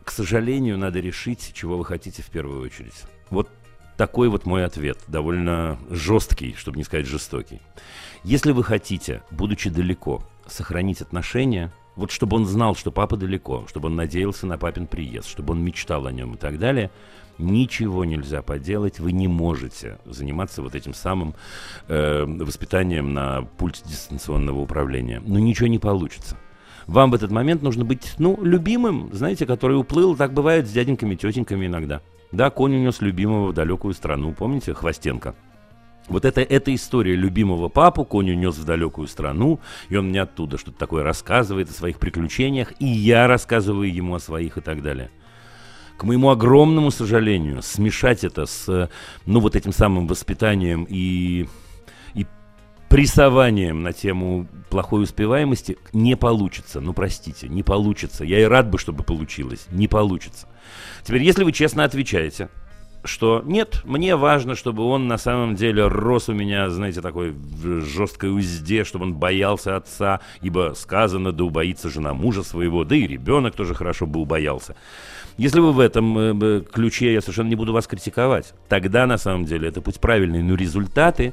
к сожалению, надо решить, чего вы хотите в первую очередь. Вот такой вот мой ответ, довольно жесткий, чтобы не сказать жестокий. Если вы хотите, будучи далеко, сохранить отношения, вот чтобы он знал, что папа далеко, чтобы он надеялся на папин приезд, чтобы он мечтал о нем и так далее, ничего нельзя поделать, вы не можете заниматься вот этим самым э, воспитанием на пульте дистанционного управления. Но ничего не получится вам в этот момент нужно быть, ну, любимым, знаете, который уплыл, так бывает с дяденьками, тетеньками иногда. Да, конь унес любимого в далекую страну, помните, Хвостенко? Вот это, эта история любимого папу, конь унес в далекую страну, и он мне оттуда что-то такое рассказывает о своих приключениях, и я рассказываю ему о своих и так далее. К моему огромному сожалению, смешать это с, ну, вот этим самым воспитанием и прессованием на тему плохой успеваемости не получится. Ну, простите, не получится. Я и рад бы, чтобы получилось. Не получится. Теперь, если вы честно отвечаете, что нет, мне важно, чтобы он на самом деле рос у меня, знаете, такой в жесткой узде, чтобы он боялся отца, ибо сказано, да убоится жена мужа своего, да и ребенок тоже хорошо бы убоялся. Если вы в этом э, ключе, я совершенно не буду вас критиковать, тогда на самом деле это путь правильный, но результаты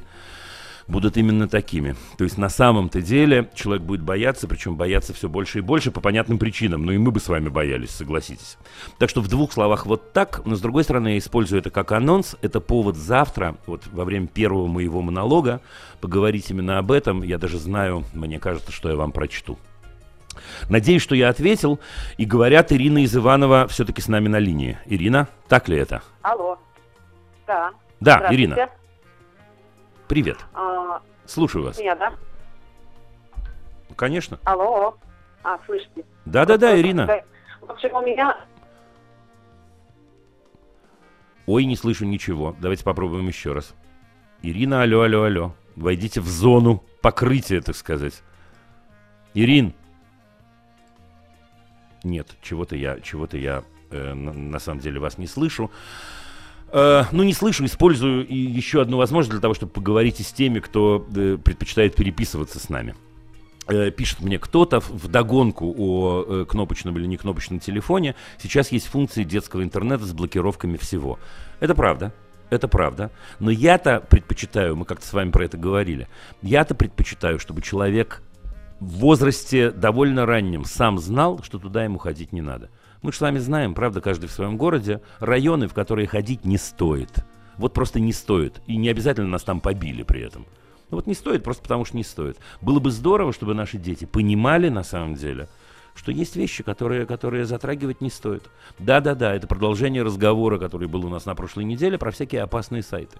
будут именно такими. То есть на самом-то деле человек будет бояться, причем бояться все больше и больше по понятным причинам. Ну и мы бы с вами боялись, согласитесь. Так что в двух словах вот так, но с другой стороны я использую это как анонс. Это повод завтра, вот во время первого моего монолога, поговорить именно об этом. Я даже знаю, мне кажется, что я вам прочту. Надеюсь, что я ответил. И говорят, Ирина из Иванова все-таки с нами на линии. Ирина, так ли это? Алло. Да. Да, Ирина. Привет. А, Слушаю вас. Меня, да? Конечно. Алло. А, слышите? Да-да-да, Ирина. В общем, у меня... Ой, не слышу ничего. Давайте попробуем еще раз. Ирина, алло, алло, алло. Войдите в зону покрытия, так сказать. Ирин. Нет, чего-то я, чего-то я э, на, на самом деле вас не слышу. Э, ну, не слышу, использую и еще одну возможность для того, чтобы поговорить с теми, кто э, предпочитает переписываться с нами. Э, пишет мне кто-то в догонку о э, кнопочном или не кнопочном телефоне. Сейчас есть функции детского интернета с блокировками всего. Это правда. Это правда. Но я-то предпочитаю, мы как-то с вами про это говорили, я-то предпочитаю, чтобы человек в возрасте довольно раннем сам знал, что туда ему ходить не надо. Мы же с вами знаем, правда, каждый в своем городе, районы, в которые ходить не стоит. Вот просто не стоит. И не обязательно нас там побили при этом. Ну вот не стоит, просто потому что не стоит. Было бы здорово, чтобы наши дети понимали на самом деле, что есть вещи, которые, которые затрагивать не стоит. Да-да-да, это продолжение разговора, который был у нас на прошлой неделе про всякие опасные сайты.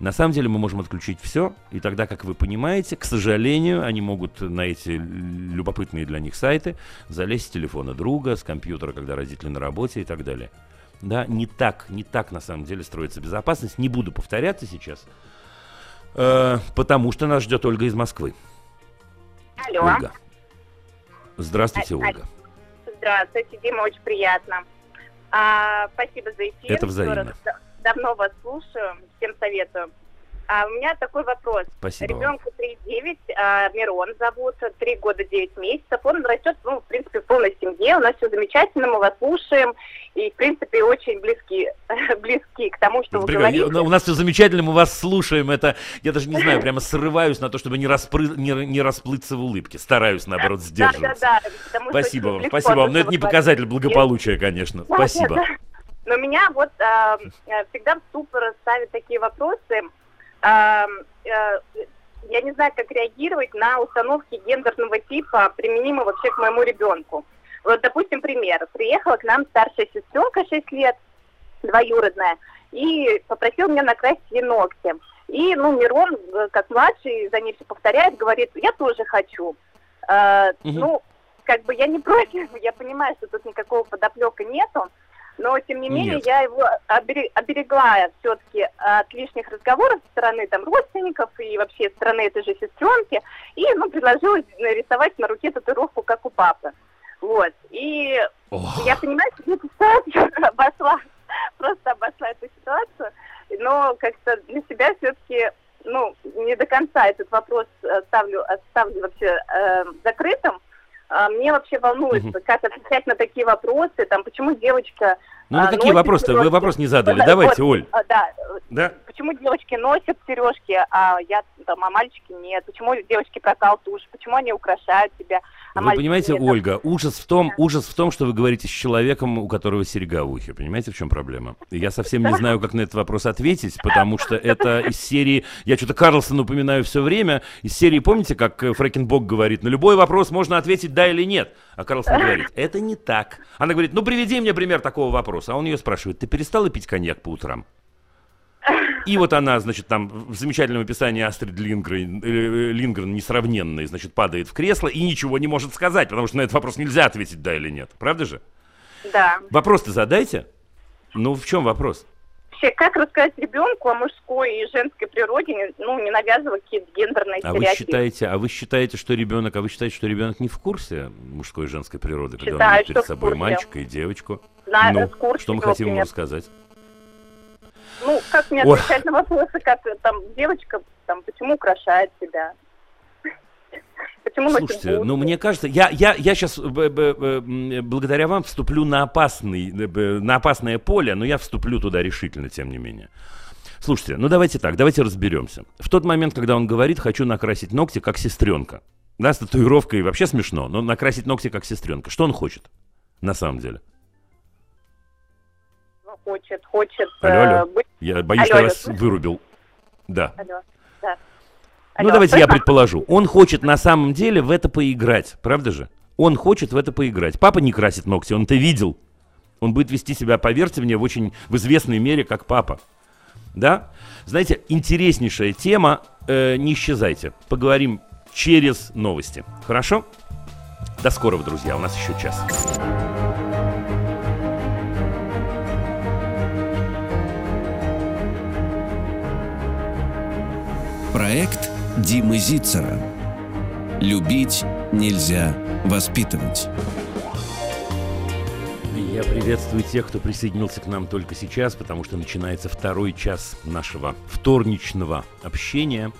На самом деле мы можем отключить все, и тогда, как вы понимаете, к сожалению, они могут на эти любопытные для них сайты залезть с телефона друга, с компьютера, когда родители на работе и так далее. Да, не так, не так на самом деле строится безопасность. Не буду повторяться сейчас, э, потому что нас ждет Ольга из Москвы. Алло. Ольга. Здравствуйте, А- а- Ольга. Здравствуйте, Дима, очень приятно. А, спасибо за эфир. Это взаимно. Здорово. Давно вас слушаю, всем советую. А у меня такой вопрос. Спасибо. Ребенку 3,9, а, Мирон зовут, 3 года 9 месяцев. Он растет, ну, в принципе, в полной семье. У нас все замечательно, мы вас слушаем. И, в принципе, очень близки, <laughs> близки к тому, что вы Прекрасно. говорите. У нас все замечательно, мы вас слушаем. Это, я даже не знаю, прямо срываюсь на то, чтобы не, распры- не, не расплыться в улыбке. Стараюсь, наоборот, сдерживаться. Да, да, да. Спасибо вам, спасибо вам. Но то, это не показатель благополучия, конечно. Спасибо. Но меня вот а, э, всегда в ступор ставят такие вопросы. А, э, я не знаю, как реагировать на установки гендерного типа, применимые вообще к моему ребенку. Вот, допустим, пример. Приехала к нам старшая сестренка 6 лет, двоюродная, и попросила меня накрасить ей ногти. И, ну, Мирон, э, как младший, за ней все повторяет, говорит, я тоже хочу. Э, Мгм. Ну, как бы я не против, <laughs> я понимаю, что тут никакого подоплека нету, но тем не менее Нет. я его обере- оберегла все-таки от лишних разговоров со стороны там родственников и вообще со стороны этой же сестренки, и ну предложила нарисовать на руке татуировку, как у папы. Вот. И Ох. я понимаю, что эта ситуация обошла, просто обошла эту ситуацию, но как-то для себя все-таки, ну, не до конца этот вопрос э, ставлю, оставлю вообще э, закрытым. А Мне вообще волнует, как отвечать на такие вопросы, там, почему девочка... Ну, на а, какие носит вопросы-то? Вы вопрос не задали. Вот, Давайте, вот, Оль. а, Да, Да? почему девочки носят сережки, а я там, а мальчики нет? Почему девочки прокал тушь? Почему они украшают себя? а Вы понимаете, нет? Ольга, ужас в том, Да. ужас в том, что вы говорите с человеком, у которого серьга в ухе. Понимаете, в чем проблема? Я совсем не знаю, как на этот вопрос ответить, потому что это из серии... Я что-то Карлсона упоминаю все время. Из серии, помните, как э, Фрэкенбок говорит, на любой вопрос можно ответить да или нет. А Карлсон говорит, это не так. Она говорит, ну приведи мне пример такого вопроса. А он ее спрашивает, ты перестала пить коньяк по утрам? И вот она, значит, там в замечательном описании Астрид Лингрен, э, Лингрен несравненный, значит, падает в кресло и ничего не может сказать, потому что на этот вопрос нельзя ответить да или нет. Правда же? Да. Вопрос-то задайте. Ну, в чем вопрос? Вообще, как рассказать ребенку о мужской и женской природе, ну, не навязывая какие-то гендерные А вы стереотипы? считаете, а вы считаете, что ребенок, а вы считаете, что ребенок не в курсе мужской и женской природы, когда он видит перед собой мальчика и девочку? На- ну, в курсе, что мы хотим ему рассказать? Ну, как мне отвечать на вопросы, как э, там девочка, там, почему украшает себя? Почему Слушайте, бусы? ну мне кажется, я, я, я сейчас благодаря вам вступлю на, опасный, э, на опасное поле, но я вступлю туда решительно, тем не менее. Слушайте, ну давайте так, давайте разберемся. В тот момент, когда он говорит, хочу накрасить ногти, как сестренка, да, с татуировкой вообще смешно, но накрасить ногти, как сестренка, что он хочет на самом деле? Ну, хочет, хочет Алло, э, алло. быть... Я боюсь, Алло, что алло, вас вырубил. Да. Алло, Ну, давайте я предположу. Он хочет на самом деле в это поиграть, правда же? Он хочет в это поиграть. Папа не красит ногти, он это видел. Он будет вести себя, поверьте мне, в очень в известной мере, как папа. Да? Знаете, интереснейшая тема. Э, не исчезайте. Поговорим через новости. Хорошо? До скорого, друзья. У нас еще час. Проект Димы Зицера. Любить нельзя воспитывать. Я приветствую тех, кто присоединился к нам только сейчас, потому что начинается второй час нашего вторничного общения.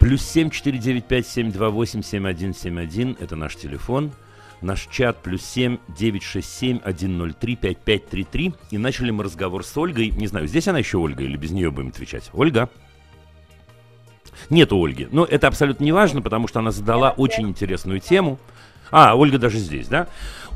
Плюс семь четыре девять пять семь два восемь семь один семь один. Это наш телефон. Наш чат плюс семь девять шесть семь один ноль три пять пять три три. И начали мы разговор с Ольгой. Не знаю, здесь она еще Ольга или без нее будем отвечать. Ольга. Нету Ольги. Но это абсолютно не важно, потому что она задала очень интересную тему. А, Ольга даже здесь, да?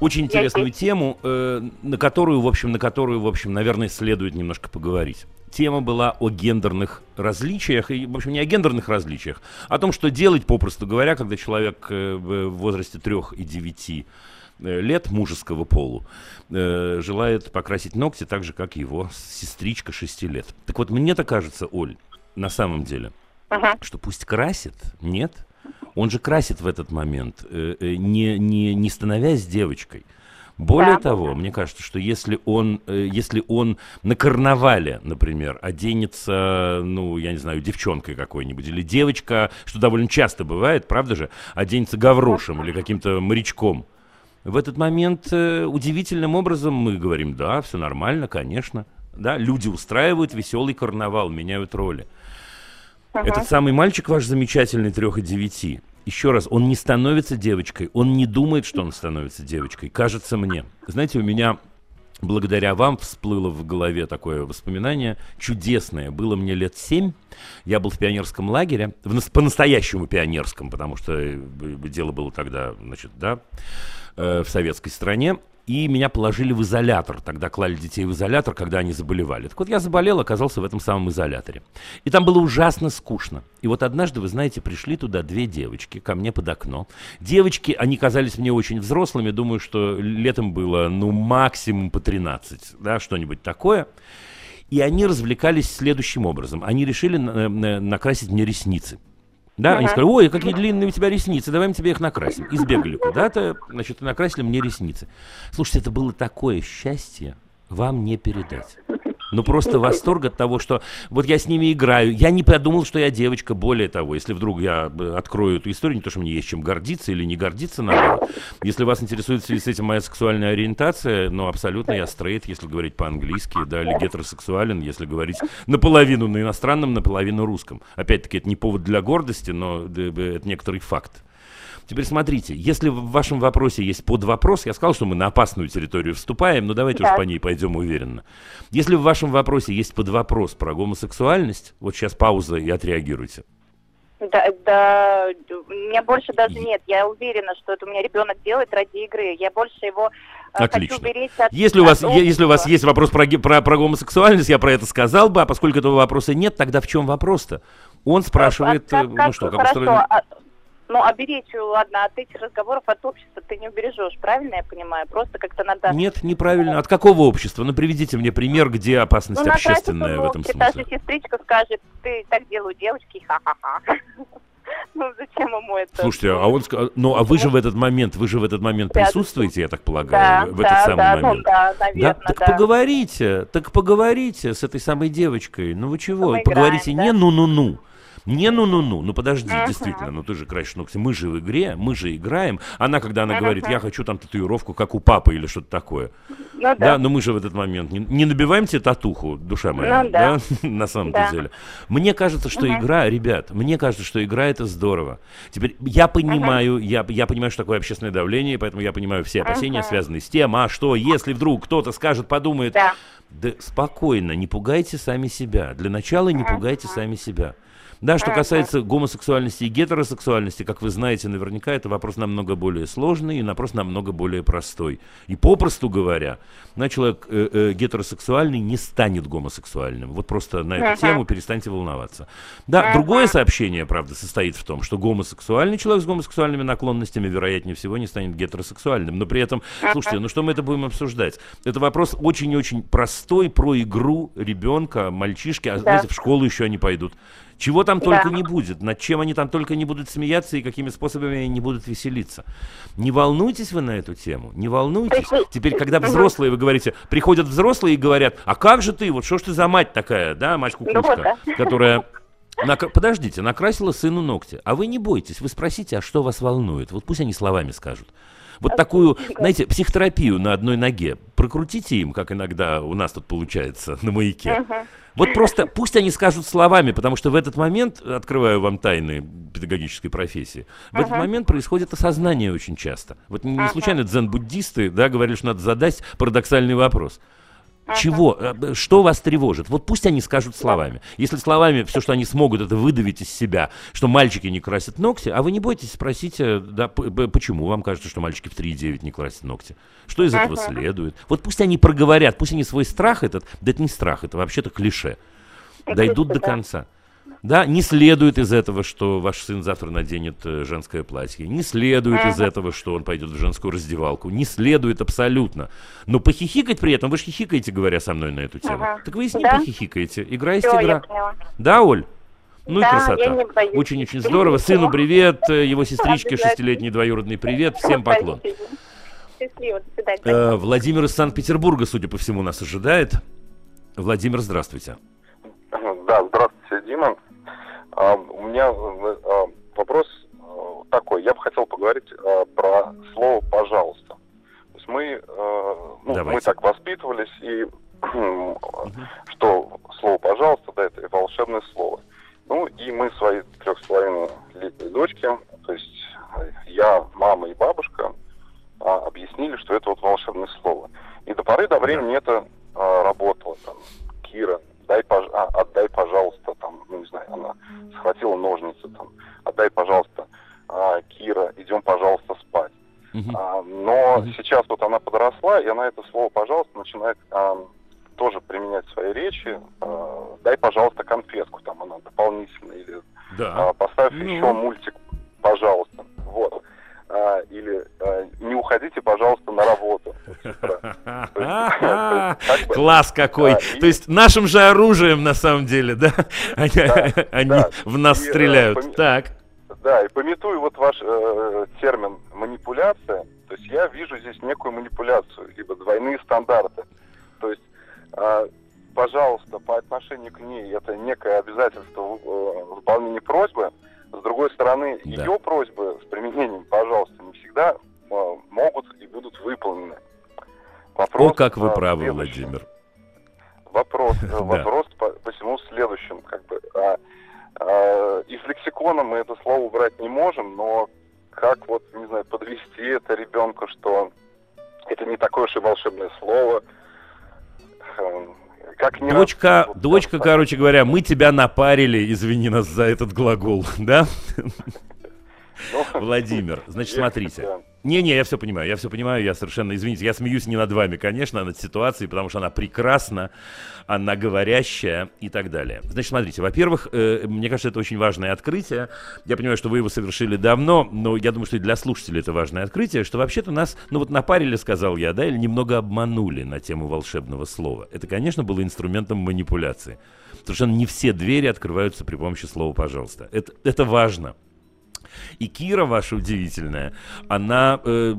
Очень интересную тему, э, на которую, в общем, на которую, в общем, наверное, следует немножко поговорить. тема была о гендерных различиях, и, в общем, не о гендерных различиях, а о том, что делать, попросту говоря, когда человек э, в возрасте 3 и 9 э, лет мужеского полу э, желает покрасить ногти так же, как его сестричка 6 лет. Так вот, мне-то кажется, Оль, на самом деле, Ага. что пусть красит, нет? Он же красит в этот момент, э, э, не, не, не становясь девочкой. Более Да. того, мне кажется, что если он, э, если он на карнавале, например, оденется, ну, я не знаю, девчонкой какой-нибудь, или девочка, что довольно часто бывает, правда же, оденется гаврошем или каким-то морячком, в этот момент удивительным образом мы говорим, да, все нормально, конечно. Да, люди устраивают веселый карнавал, меняют роли. Этот самый мальчик ваш замечательный трех и девяти. Еще раз, он не становится девочкой, он не думает, что он становится девочкой. Кажется мне. Знаете, у меня благодаря вам всплыло в голове такое воспоминание чудесное. Было мне лет семь, я был в пионерском лагере, в нас- по-настоящему пионерском, потому что э, дело было тогда, значит, да, э, в советской стране. И меня положили в изолятор. Тогда клали детей в изолятор, когда они заболевали. Так вот, я заболел, оказался в этом самом изоляторе. И там было ужасно скучно. И вот однажды, вы знаете, пришли туда две девочки ко мне под окно. Девочки, они казались мне очень взрослыми. Думаю, что летом было, ну, максимум по 13, да, что-нибудь такое. И они развлекались следующим образом. Они решили на- на- накрасить мне ресницы. Да, они сказали, ой, какие длинные у тебя ресницы, давай мы тебе их накрасим. И сбегали куда-то, значит, накрасили мне ресницы. Слушайте, это было такое счастье, вам не передать. Ну, просто восторг от того, что вот я с ними играю. Я не подумал, что я девочка. Более того, если вдруг я э, открою эту историю, не то, что мне есть чем гордиться или не гордиться надо. Если вас интересует в связи с этим моя сексуальная ориентация, ну, абсолютно я стрейт, если говорить по-английски, да, или гетеросексуален, если говорить наполовину на иностранном, наполовину русском. Опять-таки, это не повод для гордости, но э, э, это некоторый факт. Теперь смотрите, если в вашем вопросе есть подвопрос, я сказал, что мы на опасную территорию вступаем, но давайте уж Да. по ней пойдем уверенно. Если в вашем вопросе есть подвопрос про гомосексуальность, вот сейчас пауза и отреагируйте. Да, да, у меня больше даже нет. Я уверена, что это у меня ребенок делает ради игры. Я больше его э, Отлично. хочу беречь от Если у, вас, от если у вас есть вопрос про, про, про гомосексуальность, я про это сказал бы, а поскольку этого вопроса нет, тогда в чем вопрос-то? Он спрашивает, А э, как- как- ну что, как хорошо, устроено- а- ну, а беречь, ладно, от этих разговоров от общества ты не убережешь, правильно я понимаю? Просто как-то надо... Нет, неправильно. От какого общества? Ну, приведите мне пример, где опасность ну, общественная в этом ногти, та же смысле. сестричка скажет, ты так делают девочки, ха-ха-ха. <laughs> Ну, зачем ему это? Слушайте, а он ска- ну а вы же в этот момент, вы же в этот момент присутствуете, я так Да, полагаю, в да, этот самый да, ну момент. да, Да? наверное, Так да. поговорите, так поговорите с этой самой девочкой. Ну вы чего? Мы поговорите играем, не да? Не ну-ну-ну, ну подожди, Мгм. действительно, ну ты же красишь ногти, мы же в игре, мы же играем. Она, когда она Мгм. говорит, я хочу там татуировку, как у папы или что-то такое. Ну Да, да. но мы же в этот момент не, не набиваем тебе татуху, душа моя, Ну да. <laughs> на самом Да. деле. Мне кажется, что Мгм. игра, ребят, мне кажется, что игра это здорово. Теперь я понимаю, я, я понимаю, что такое общественное давление, поэтому я понимаю все опасения, Мгм. связанные с тем, а что, если вдруг кто-то скажет, подумает, Да. да спокойно, не пугайте сами себя. Для начала не пугайте сами себя. Да, что касается гомосексуальности и гетеросексуальности, как вы знаете, наверняка это вопрос намного более сложный и вопрос намного более простой. И попросту говоря, на человек э, э, гетеросексуальный не станет гомосексуальным. Вот просто на эту тему перестаньте волноваться. Да, другое сообщение, правда, состоит в том, что гомосексуальный человек с гомосексуальными наклонностями, вероятнее всего, не станет гетеросексуальным. Но при этом, слушайте, ну что мы это будем обсуждать? Это вопрос очень-очень простой про игру ребенка, мальчишки, а знаете, в школу еще они пойдут. Чего там только Да. не будет, над чем они там только не будут смеяться и какими способами они не будут веселиться. Не волнуйтесь вы на эту тему, не волнуйтесь. Теперь, когда взрослые, вы говорите, приходят взрослые и говорят, а как же ты, вот что ж ты за мать такая, да, мать Ну вот, да. которая... Нак- Подождите, накрасила сыну ногти. А вы не бойтесь, вы спросите, а что вас волнует? Вот пусть они словами скажут. Вот такую, знаете, психотерапию на одной ноге. Прокрутите им, как иногда у нас тут получается <laughs> на маяке. Вот просто пусть они скажут словами, потому что в этот момент, открываю вам тайны педагогической профессии, в этот момент происходит осознание очень часто. Вот не не Ага. случайно дзен-буддисты да, говорили, что надо задать парадоксальный вопрос. Ага. Чего, э, что вас тревожит? Вот пусть они скажут словами. Если словами все, что они смогут, это выдавить из себя, что мальчики не красят ногти, а вы не бойтесь, спросите, да, п- п- почему вам кажется, что мальчики в 3,9 не красят ногти? Что из этого Ага. следует? Вот пусть они проговорят, пусть они свой страх этот, да это не страх, это вообще-то клише. дойдут до конца. Да, не следует из этого, что ваш сын завтра наденет э, женское платье. Не следует из этого, что он пойдет в женскую раздевалку. Не следует абсолютно. Но похихикать при этом, вы же хихикаете, говоря со мной на эту тему. Ага. Так вы и с ним Да. похихикаете. Игра есть Всё, игра. Да, Оль? Ну Да, и красота. Очень-очень здорово. Сыну привет, э, его <laughs> сестричке шестилетний двоюродный привет. Всем поклон. Счастливо, до свидания. Э, Владимир из Санкт-Петербурга, судя по всему, нас ожидает. Владимир, здравствуйте. Да, здравствуйте, Дима. А, у меня а, вопрос э, такой. Я бы хотел поговорить про слово «пожалуйста». То есть мы, ну, мы так воспитывались, и что слово «пожалуйста», да, это волшебное слово. Ну, и мы своей трех с половиной летней дочке, то есть я, мама и бабушка, а, объяснили, что это вот волшебное слово. И до поры до времени это а, работало. Там, Кира, дай, пож- а, отдай, пожалуйста, там, ну, не знаю, она схватила ножницы, там, отдай, пожалуйста, а, Кира, идем, пожалуйста, спать. А, но сейчас вот она подросла, и она это слово «пожалуйста» начинает а, тоже применять в своей речи. А, дай, пожалуйста, конфетку, там она дополнительно, или Да. а, поставь Ну. еще мультик, пожалуйста. А, или а, не уходите, пожалуйста, на работу. <laughs> Класс какой! То есть нашим же оружием, на самом деле, да? <laughs> Они, в нас э, стреляют. Так. Да, и пометую вот ваш э, термин манипуляция, то есть я вижу здесь некую манипуляцию, либо двойные стандарты. То есть, э, пожалуйста, по отношению к ней это некое обязательство э, выполнения просьбы. С другой стороны, Да. ее просьбы с применением, пожалуйста, не всегда э, могут и будут выполнены. Вопрос, О, как вы э, правы. Владимир. Вопрос, э, <laughs> вопрос по, посему следующем, как бы. а, а, из лексикона мы это слово убрать не можем, но как вот, не знаю, подвести это ребенку, что это не такое уж и волшебное слово. Как не Дочка, раз- вот дочка, короче говоря, мы тебя напарили, извини нас за этот глагол, <laughs> да? ну, Владимир, значит, смотрите. Не-не, я все понимаю, я все понимаю, я совершенно, извините, я смеюсь не над вами, конечно, а над ситуацией, потому что она прекрасна, она говорящая и так далее. Значит, смотрите, во-первых, э, мне кажется, это очень важное открытие. Я понимаю, что вы его совершили давно, но я думаю, что и для слушателей это важное открытие, что вообще-то нас, ну вот напарили, сказал я, да, или немного обманули на тему волшебного слова. Это, конечно, было инструментом манипуляции. Совершенно не все двери открываются при помощи слова «пожалуйста». Это, это важно. И Кира ваша удивительная, она... э,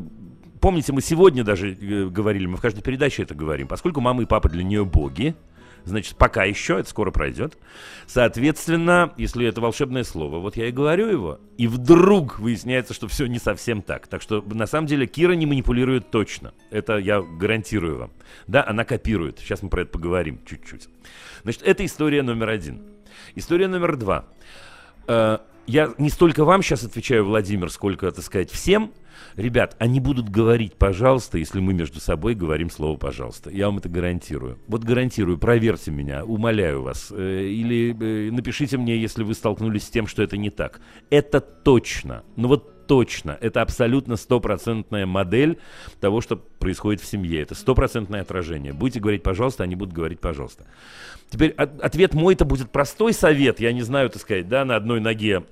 помните, мы сегодня даже э, говорили, мы в каждой передаче это говорим, поскольку мама и папа для нее боги, значит, пока еще, это скоро пройдет. Соответственно, если это волшебное слово, вот я и говорю его, и вдруг выясняется, что все не совсем так. Так что, на самом деле, Кира не манипулирует точно. Это я гарантирую вам. Да, она копирует. Сейчас мы про это поговорим чуть-чуть. Значит, это история номер один. История номер два. Я не столько вам сейчас отвечаю, Владимир, сколько, так сказать, всем. Ребят, они будут говорить «пожалуйста», если мы между собой говорим слово «пожалуйста». Я вам это гарантирую. Вот гарантирую, проверьте меня, умоляю вас. Э, Или э, напишите мне, если вы столкнулись с тем, что это не так. Это точно. Ну вот точно. Это абсолютно стопроцентная модель того, что происходит в семье. Это стопроцентное отражение. Будете говорить «пожалуйста», они будут говорить «пожалуйста». Теперь от- ответ мой это будет простой совет. Я не знаю, так сказать, да, на одной ноге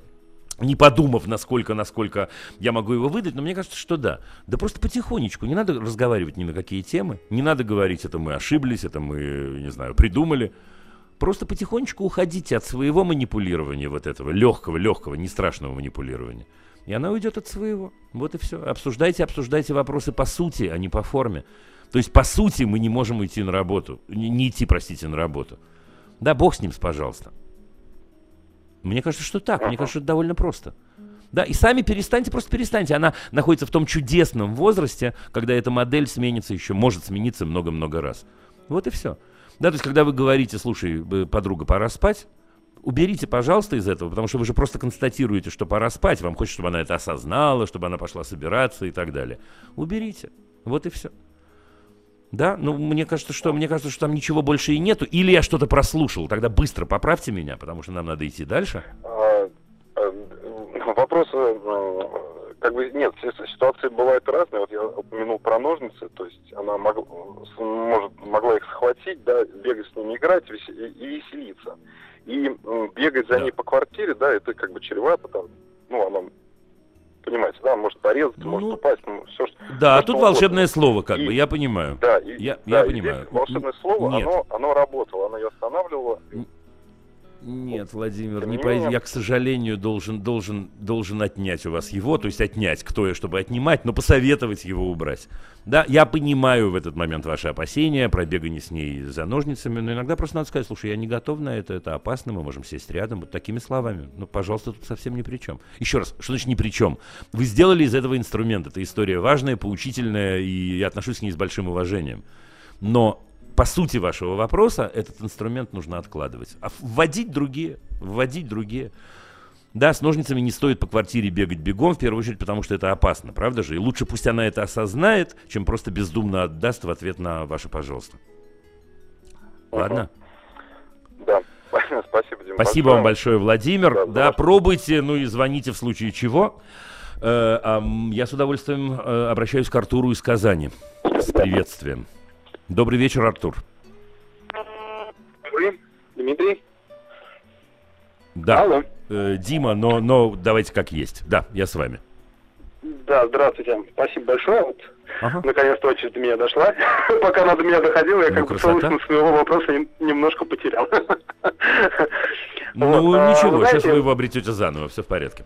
не подумав, насколько, насколько я могу его выдать, но мне кажется, что да. Да просто потихонечку, не надо разговаривать ни на какие темы, не надо говорить, это мы ошиблись, это мы, не знаю, придумали. Просто потихонечку уходите от своего манипулирования вот этого, легкого, легкого, не страшного манипулирования. И она уйдет от своего. Вот и все. Обсуждайте, обсуждайте вопросы по сути, а не по форме. То есть, по сути, мы не можем идти на работу. Не, не идти, простите, на работу. Да, бог с ним, пожалуйста. Мне кажется, что так. Мне кажется, что это довольно просто. Да, и сами перестаньте, просто перестаньте. Она находится в том чудесном возрасте, когда эта модель сменится еще, может смениться много-много раз. Вот и все. Да, то есть, когда вы говорите, слушай, подруга, пора спать, уберите, пожалуйста, из этого, потому что вы же просто констатируете, что пора спать, вам хочется, чтобы она это осознала, чтобы она пошла собираться и так далее. Уберите. Вот и все. Да, ну мне кажется, что мне кажется, что там ничего больше и нету. Или я что-то прослушал. Тогда быстро поправьте меня, потому что нам надо идти дальше. А, э, Вопрос, э, как бы нет, си- ситуации бывают разные. Вот я упомянул про ножницы, то есть она мог- может, могла их схватить, да, бегать с ними, играть и, веселиться. И бегать за Да. ней по квартире, да, это как бы чревато там, ну, она, понимаете, да, может порезать, Ну, может упасть, ну, все, что... Да, всё, тут что волшебное слово, как И- бы, я понимаю. Да, и, Я- да, я и понимаю. волшебное слово, Нет. оно, оно работало, оно ее останавливало. Нет, Владимир, не не пой- менее- я, к сожалению, должен, должен, должен отнять у вас его, то есть отнять, кто я, чтобы отнимать, но посоветовать его убрать. Да, я понимаю в этот момент ваши опасения про бегание с ней за ножницами, но иногда просто надо сказать, слушай, я не готов на это, это опасно, мы можем сесть рядом, вот такими словами. Ну, пожалуйста, тут совсем ни при чем. Еще раз, что значит ни при чем? Вы сделали из этого инструмент, эта история важная, поучительная, и я отношусь к ней с большим уважением. Но по сути вашего вопроса, этот инструмент нужно откладывать. А вводить другие, вводить другие. Да, с ножницами не стоит по квартире бегать бегом, в первую очередь, потому что это опасно, правда же? И лучше пусть она это осознает, чем просто бездумно отдаст в ответ на ваше «пожалуйста». Ладно? Да, <laughs> спасибо, Дима. Спасибо вам большое, Владимир. Да, Да, пробуйте, ну и звоните в случае чего. Э, я с удовольствием э, обращаюсь к Артуру из Казани с приветствием. Добрый вечер, Артур. Дмитрий? Да, Алло. э, Дима, но, но давайте как есть. Да, я с вами. Да, здравствуйте. Спасибо большое. Вот, Ага. наконец-то очередь до меня дошла. <laughs> Пока она до меня доходила, я Ну, как бы красота. целостность своего вопроса нем- немножко потерял. <laughs> Ну, Вот, а, ничего, вы сейчас знаете- вы его обретете заново, все в порядке.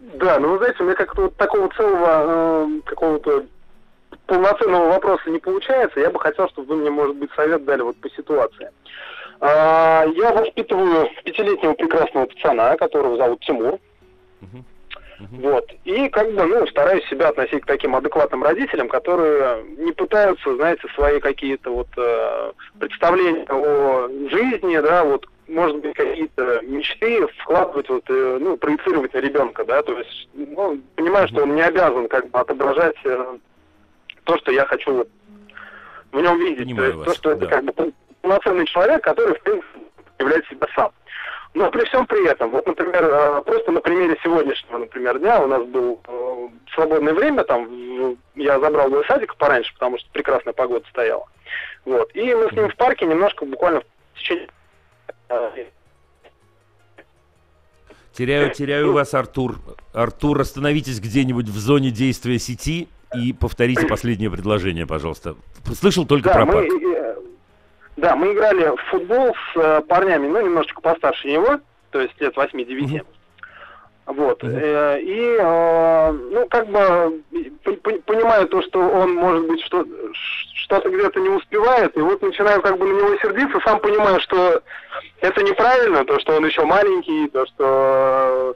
Да, ну вы знаете, у меня как-то вот такого целого э, какого-то полноценного вопроса не получается. Я бы хотел, чтобы вы мне, может быть, совет дали вот по ситуации. А, я воспитываю пятилетнего прекрасного пацана, которого зовут Тимур. Вот. И как бы, ну, стараюсь себя относить к таким адекватным родителям, которые не пытаются, знаете, свои какие-то вот э, представления о жизни, да, вот, может быть, какие-то мечты вкладывать, вот, э, ну, проецировать на ребенка, да, то есть, ну, понимаю, что он не обязан как бы отображать э, то, что я хочу вот в нем видеть. Понимаю то, есть, вас, то, что это да. как бы полноценный человек, который, в принципе, является себя сам. Но при всем при этом, вот, например, э, просто на примере сегодняшнего, например, дня у нас было э, свободное время, там, я забрал его из садика пораньше, потому что прекрасная погода стояла. Вот. И мы с ним в парке немножко, буквально в течение... э, Теряю, теряю вас, Артур. Артур, остановитесь где-нибудь в зоне действия сети и повторите последнее предложение, пожалуйста. Слышал только Да, про мы, парк. э, да, мы играли в футбол с э, парнями, ну, немножечко постарше него, то есть лет 8-9. Вот. Мгм. э, И, э, ну, как бы, п- п- понимаю то, что он, может быть, что, что-то где-то не успевает, и вот начинаю как бы на него сердиться, сам понимаю, что это неправильно, то, что он еще маленький, то, что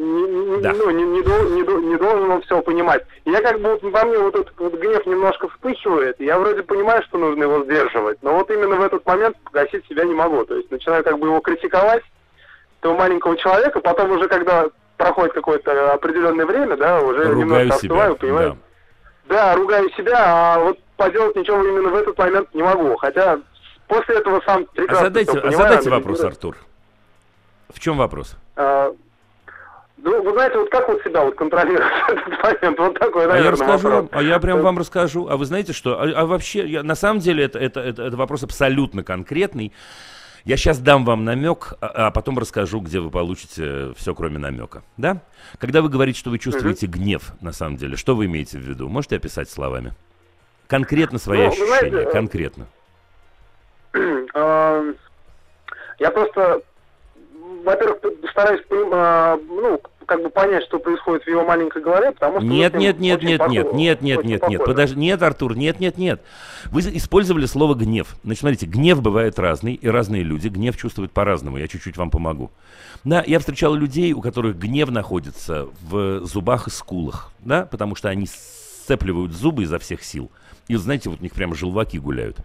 не, Да. ну, не, не не не должен он все понимать. Я как бы вот во мне вот этот вот гнев немножко вспыхивает, я вроде понимаю, что нужно его сдерживать, но вот именно в этот момент погасить себя не могу. То есть начинаю как бы его критиковать, этого маленького человека, потом уже когда проходит какое-то определенное время, да, уже Ругаю немножко себя. остываю, понимаю. да. Да, ругаю себя, а вот поделать ничего именно в этот момент не могу. Хотя после этого сам А прекрасно задайте, всё а задайте вопрос. Артур. В чем вопрос? А, ну, вы знаете, вот как вот себя вот контролировать <laughs> этот момент? Вот такой, А я наверное, расскажу вопрос. вам, а я прям вам расскажу. А вы знаете что? А, а вообще, я- на самом деле, это, это, это, это вопрос абсолютно конкретный. Я сейчас дам вам намек, а, а потом расскажу, где вы получите все, кроме намека. Да? Когда вы говорите, что вы чувствуете гнев, на самом деле, что вы имеете в виду? Можете описать словами? Конкретно свои Ну, вы знаете, ощущения, э, конкретно. <clears throat> А, Я просто, во-первых, стараюсь а, ну, как бы понять, что происходит в его маленькой голове, потому что... Нет, нет, нет, нет, похожи, нет, нет, нет, нет, нет, подожди, нет, Артур, нет, нет, нет. Вы использовали слово гнев. Значит, смотрите, гнев бывает разный, и разные люди гнев чувствуют по-разному. Я чуть-чуть вам помогу. Да, я встречал людей, у которых гнев находится в зубах и скулах, да, потому что они сцепливают зубы изо всех сил. И, знаете, вот у них прям желваки гуляют.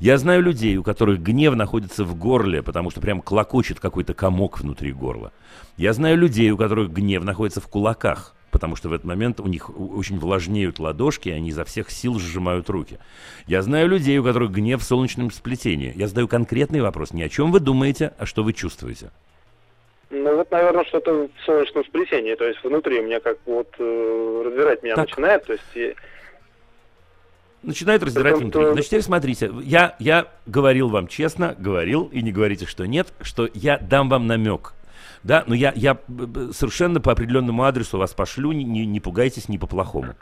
Я знаю людей, у которых гнев находится в горле, потому что прям клокочет какой-то комок внутри горла. Я знаю людей, у которых гнев находится в кулаках, потому что в этот момент у них очень влажнеют ладошки, и они изо всех сил сжимают руки. Я знаю людей, у которых гнев в солнечном сплетении. Я задаю конкретный вопрос. Не о чем вы думаете, а что вы чувствуете. Ну вот, наверное, что-то в солнечном сплетении, то есть внутри у меня как вот э, разбирать меня Так. начинает, то есть Начинает раздирать Притом, внутри. Значит, теперь смотрите, я, я говорил вам честно, говорил, и не говорите, что нет, что я дам вам намек. Да, но я, я совершенно по определенному адресу вас пошлю, не, не, не пугайтесь, не по-плохому.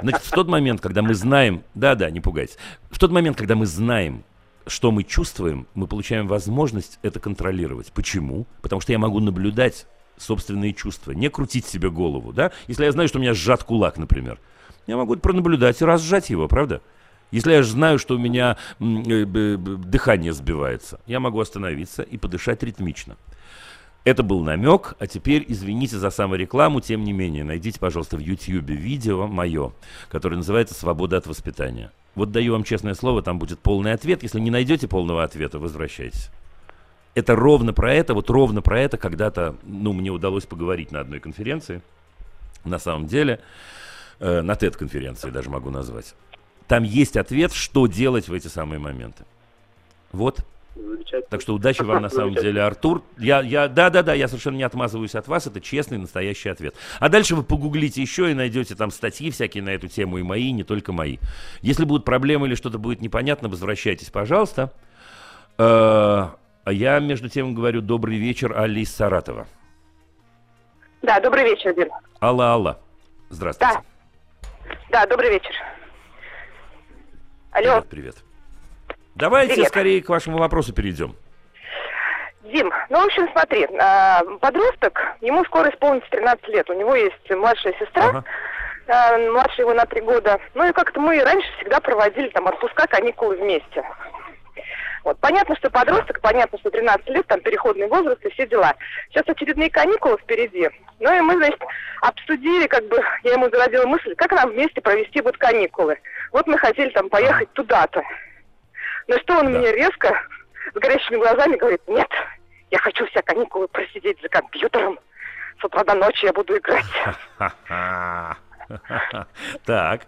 Значит, в тот момент, когда мы знаем, да-да, не пугайтесь, в тот момент, когда мы знаем, что мы чувствуем, мы получаем возможность это контролировать. Почему? Потому что я могу наблюдать собственные чувства, не крутить себе голову, да? Если я знаю, что у меня сжат кулак, например, я могу это пронаблюдать и разжать его, правда? Если я же знаю, что у меня э, дыхание сбивается, я могу остановиться и подышать ритмично. Это был намек, а теперь извините за саморекламу, тем не менее, найдите, пожалуйста, в YouTube видео мое, которое называется «Свобода от воспитания». Вот даю вам честное слово, там будет полный ответ. Если не найдете полного ответа, возвращайтесь. Это ровно про это, вот ровно про это когда-то, ну, мне удалось поговорить на одной конференции. На самом деле, э, на TED-конференции даже могу назвать. Там есть ответ, что делать в эти самые моменты. Вот. Так что удачи вам на <laughs> самом деле, Артур. Я, я, да, да, да, я совершенно не отмазываюсь от вас. Это честный, настоящий ответ. А дальше вы погуглите еще и найдете там статьи всякие на эту тему и мои, и не только мои. Если будут проблемы или что-то будет непонятно, возвращайтесь, пожалуйста. Э, А я между тем говорю добрый вечер Алле из Саратова. Да, добрый вечер, Дим. Алла, Алла. Здравствуйте. Да, добрый вечер. Алло, Привет, привет. Давайте Привет. скорее к вашему вопросу перейдем. Дим, ну, в общем, смотри, а, подросток, ему скоро исполнится 13 лет, у него есть младшая сестра, Ага. а, младше его на три года. Ну и как-то мы раньше всегда проводили там отпуска, каникулы вместе. Вот, понятно, что подросток, понятно, что 13 лет, там переходный возраст и все дела. Сейчас очередные каникулы впереди. Ну и мы, значит, обсудили, как бы, я ему зародила мысль, как нам вместе провести вот каникулы. Вот мы хотели там поехать туда-то. На что он Да. мне резко, с горящими глазами говорит, нет, я хочу все каникулы просидеть за компьютером. С утра до ночи я буду играть. <laughs> Так.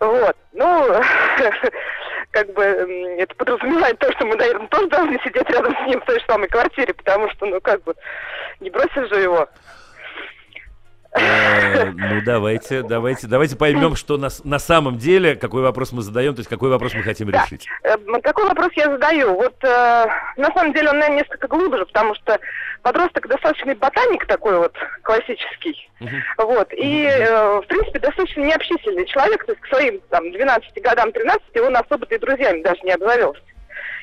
Вот. Ну, <laughs> как бы это подразумевает то, что мы, наверное, тоже должны сидеть рядом с ним в той же самой квартире, потому что, ну, как бы, не бросишь же его. Э, Ну, давайте, давайте, давайте поймем, что на, с- на самом деле, какой вопрос мы задаем, то есть какой вопрос мы хотим Да. решить. Э, Какой вопрос я задаю? Вот э, на самом деле он, наверное, несколько глубже, потому что подросток достаточно ботаник такой вот классический. Вот. И, э, в принципе, достаточно необщительный человек, то есть к своим там 12 годам, 13 он особо-то и друзьями даже не обзавелся.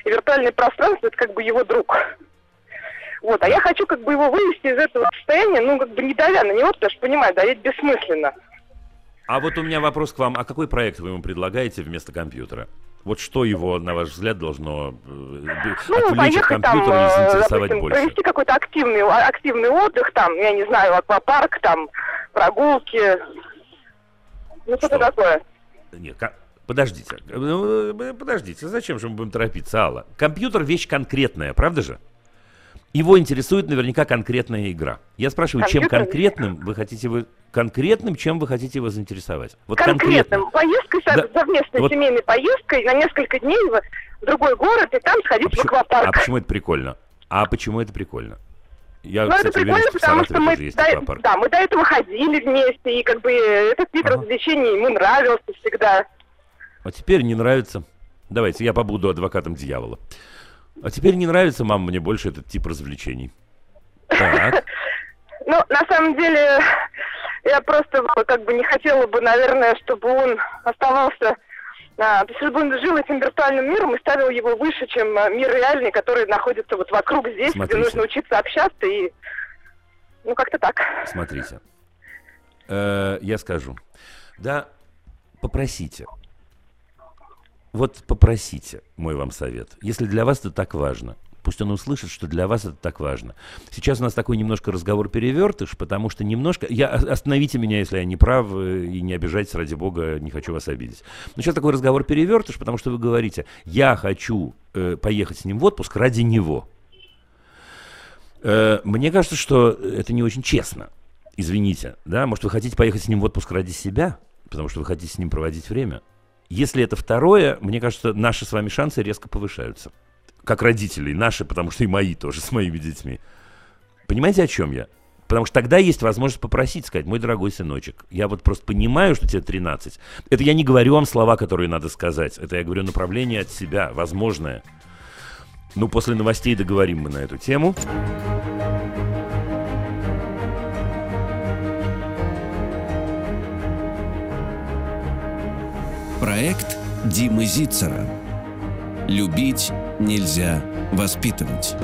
И виртуальное пространство это как бы его друг. Вот, а я хочу как бы его вывести из этого состояния, ну, как бы не давя на него, потому что, понимаю, давить бессмысленно. А вот у меня вопрос к вам. А какой проект вы ему предлагаете вместо компьютера? Вот что его, на ваш взгляд, должно э, Ну, отвлечь от там, компьютера и э, заинтересовать допустим, больше? провести какой-то активный, а- активный отдых, там, я не знаю, аквапарк, там, прогулки. Ну, что-то Что? такое. Нет, ка- подождите. Э, Подождите, зачем же мы будем торопиться, Алла? Компьютер вещь конкретная, правда же? Его интересует наверняка конкретная игра. Я спрашиваю, чем Компьютер- конкретным вы хотите вы конкретным, чем вы хотите его заинтересовать? Вот Конкретным. Поездкой, Да. совместной Вот- семейной поездкой на несколько дней в в другой город и там А сходить в почему, аквапарк. а почему это прикольно? А почему это прикольно? Я, Ну, это кстати, уверен, прикольно, что в потому что мы, до, аквапарк. да, мы до этого ходили вместе, и как бы этот вид Ага. развлечений ему нравился всегда. А теперь не нравится. Давайте, я побуду адвокатом дьявола. А теперь не нравится, мама, мне больше этот тип развлечений. Так, <laughs> Ну, на самом деле, я просто как бы не хотела бы, наверное, чтобы он оставался... а, то есть, чтобы он жил этим виртуальным миром и ставил его выше, чем а, мир реальный, который находится вот вокруг здесь, Смотрите. где нужно учиться общаться и... Ну, как-то так. смотрите. Э, я скажу. Да, попросите. Вот попросите, мой вам совет. Если для вас это так важно, пусть он услышит, что для вас это так важно. Сейчас у нас такой немножко разговор перевертыш, потому что немножко... Я, о- остановите меня, если я не прав, э, и не обижайтесь, ради бога, не хочу вас обидеть. Но сейчас такой разговор перевертыш, потому что вы говорите, я хочу э, поехать с ним в отпуск ради него. Э, мне кажется, что это не очень честно. Извините, да? Может, вы хотите поехать с ним в отпуск ради себя, потому что вы хотите с ним проводить время? Если это второе, мне кажется, наши с вами шансы резко повышаются. Как родителей, наши, потому что и мои тоже с моими детьми. Понимаете, о чем я? Потому что тогда есть возможность попросить, сказать, мой дорогой сыночек, я вот просто понимаю, что тебе 13. Это я не говорю вам слова, которые надо сказать. Это я говорю направление от себя, возможное. Ну, после новостей договорим мы на эту тему. Проект Димы Зицера. Любить нельзя воспитывать.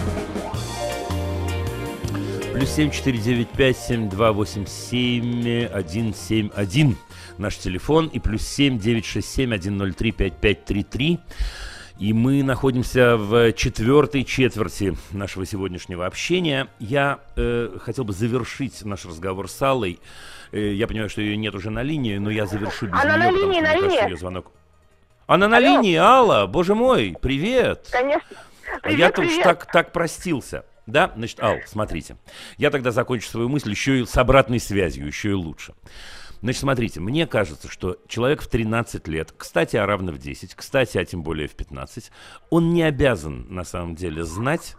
Плюс семь четыре девять пять семь два восемь семь один семь один наш телефон и плюс семь девять шесть семь один ноль три пять пять три три. И мы находимся в четвертой четверти нашего сегодняшнего общения. Я э, хотел бы завершить наш разговор с Аллой. Я понимаю, что ее нет уже на линии, но я завершу без Она нее, на потому линии, что, на кажется, линии. звонок. Она на Алло. линии, Алла, боже мой, привет. Конечно. А Привет, уж привет. так, так простился. Да, значит, Ал, смотрите. Я тогда закончу свою мысль еще и с обратной связью, еще и лучше. Значит, смотрите, мне кажется, что человек в 13 лет, кстати, а равно в 10, кстати, а тем более в 15, он не обязан, на самом деле, знать,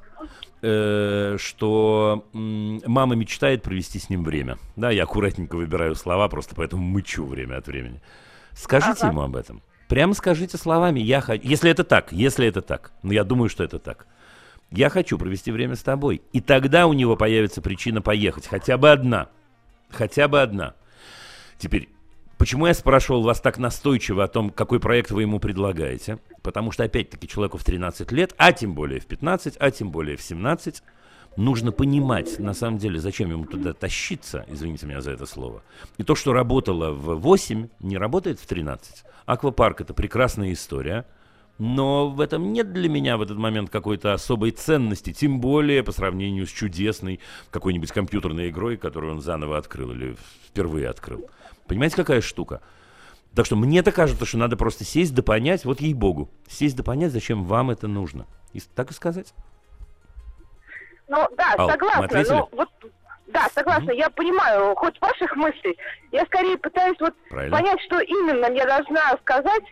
э, что м, мама мечтает провести с ним время. Да, я аккуратненько выбираю слова, просто поэтому мычу время от времени. Скажите Ага. ему об этом. Прямо скажите словами, я хочу... Если это так, если это так, но я думаю, что это так. Я хочу провести время с тобой. И тогда у него появится причина поехать. Хотя бы одна. Хотя бы одна. Теперь, почему я спрашивал вас так настойчиво о том, какой проект вы ему предлагаете? Потому что, опять-таки, человеку в 13 лет, а тем более в 15, а тем более в 17, нужно понимать, на самом деле, зачем ему туда тащиться, извините меня за это слово. И то, что работало в 8, не работает в 13. Аквапарк – это прекрасная история – но в этом нет для меня в этот момент какой-то особой ценности, тем более по сравнению с чудесной какой-нибудь компьютерной игрой, которую он заново открыл или впервые открыл. Понимаете, какая штука? Так что мне-то кажется, что надо просто сесть да понять, вот ей-богу, сесть да понять, зачем вам это нужно. И так и сказать. Ну, да, Ал, согласна. Ну, вот, да, согласна. Я понимаю ход ваших мыслей. Я скорее пытаюсь вот Правильно. понять, что именно я должна сказать,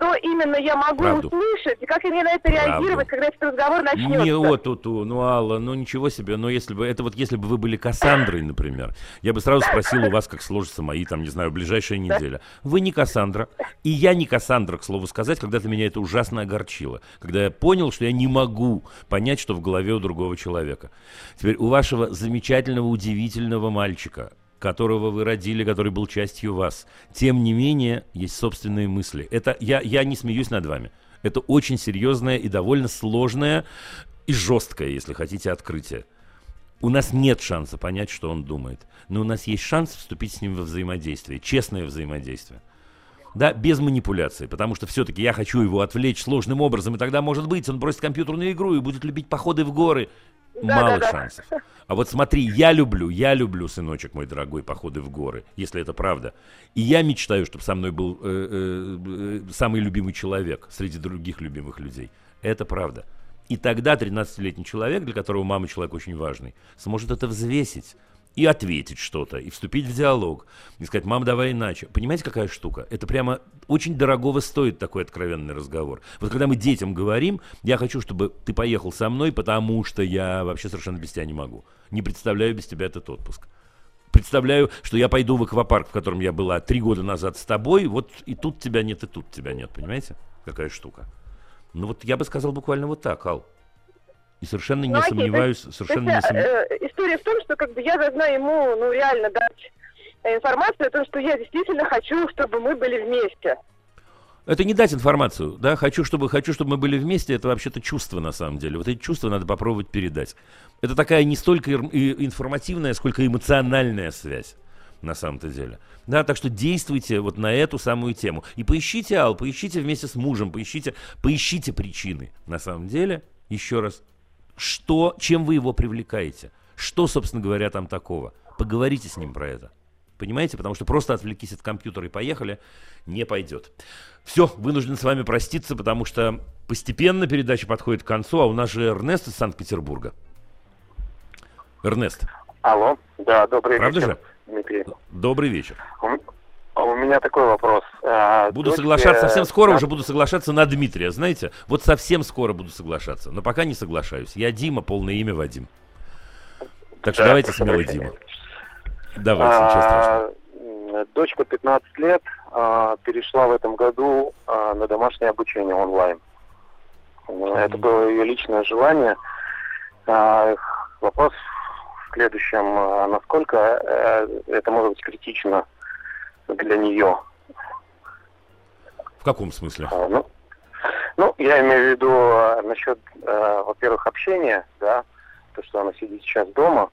что именно я могу Правду. услышать, и как мне на это Правду. реагировать, когда этот разговор начнется. Не вот тут, ну Алла, ну ничего себе, но если бы, это вот если бы вы были Кассандрой, например, я бы сразу спросил у вас, как сложатся мои, там, не знаю, ближайшая неделя. Вы не Кассандра, и я не Кассандра, к слову сказать, когда-то меня это ужасно огорчило, когда я понял, что я не могу понять, что в голове у другого человека. Теперь у вашего замечательного, удивительного мальчика, которого вы родили, который был частью вас. Тем не менее, есть собственные мысли. Это я, я не смеюсь над вами. Это очень серьезное и довольно сложное и жесткое, если хотите, открытие. У нас нет шанса понять, что он думает. Но у нас есть шанс вступить с ним во взаимодействие, честное взаимодействие. Да, без манипуляции, потому что все-таки я хочу его отвлечь сложным образом, и тогда, может быть, он бросит компьютерную игру и будет любить походы в горы. Да, Мало да, да. шансов. А вот смотри, я люблю, я люблю, сыночек мой дорогой, походы в горы, если это правда. И я мечтаю, чтобы со мной был э, э, э, самый любимый человек среди других любимых людей. Это правда. И тогда 13-летний человек, для которого мама человек очень важный, сможет это взвесить и ответить что-то, и вступить в диалог, и сказать, мам, давай иначе. Понимаете, какая штука? Это прямо очень дорогого стоит такой откровенный разговор. Вот когда мы детям говорим, я хочу, чтобы ты поехал со мной, потому что я вообще совершенно без тебя не могу. Не представляю без тебя этот отпуск. Представляю, что я пойду в аквапарк, в котором я была три года назад с тобой, вот и тут тебя нет, и тут тебя нет, понимаете? Какая штука. Ну вот я бы сказал буквально вот так, Ал. И совершенно не Ну, окей, сомневаюсь, то есть, совершенно то не есть, сомневаюсь. э, история в том, что как бы я должна ему, ну, реально дать э, информацию о том, что я действительно хочу, чтобы мы были вместе. Это не дать информацию, да, хочу чтобы, хочу, чтобы мы были вместе, это вообще-то чувство на самом деле. Вот эти чувства надо попробовать передать. Это такая не столько информативная, сколько эмоциональная связь на самом-то деле. Да, так что действуйте вот на эту самую тему. И поищите, Ал, поищите вместе с мужем, поищите, поищите причины. На самом деле, еще раз, что, чем вы его привлекаете? Что, собственно говоря, там такого? Поговорите с ним про это. Понимаете? Потому что просто отвлекись от компьютера и поехали, не пойдет. Все, вынужден с вами проститься, потому что постепенно передача подходит к концу, а у нас же Эрнест из Санкт-Петербурга. Эрнест, Алло, да, добрый Правда вечер, же? Дмитрий. добрый вечер. У, м- у меня такой вопрос. А, Буду дочке, соглашаться совсем скоро, да, уже буду соглашаться на Дмитрия, знаете? Вот совсем скоро буду соглашаться, но пока не соглашаюсь. Я Дима, полное имя Вадим. Так что Да, давайте смело. Дима. Давайте, ничего страшного. А, Дочка 15 лет а, перешла в этом году а, на домашнее обучение онлайн. М, Это было ее личное желание. А, Вопрос в следующем. а, Насколько э, это может быть критично для нее? В каком смысле? А, Ну, ну, я имею в виду а, насчет, а, во-первых, общения, да, то, что она сидит сейчас дома,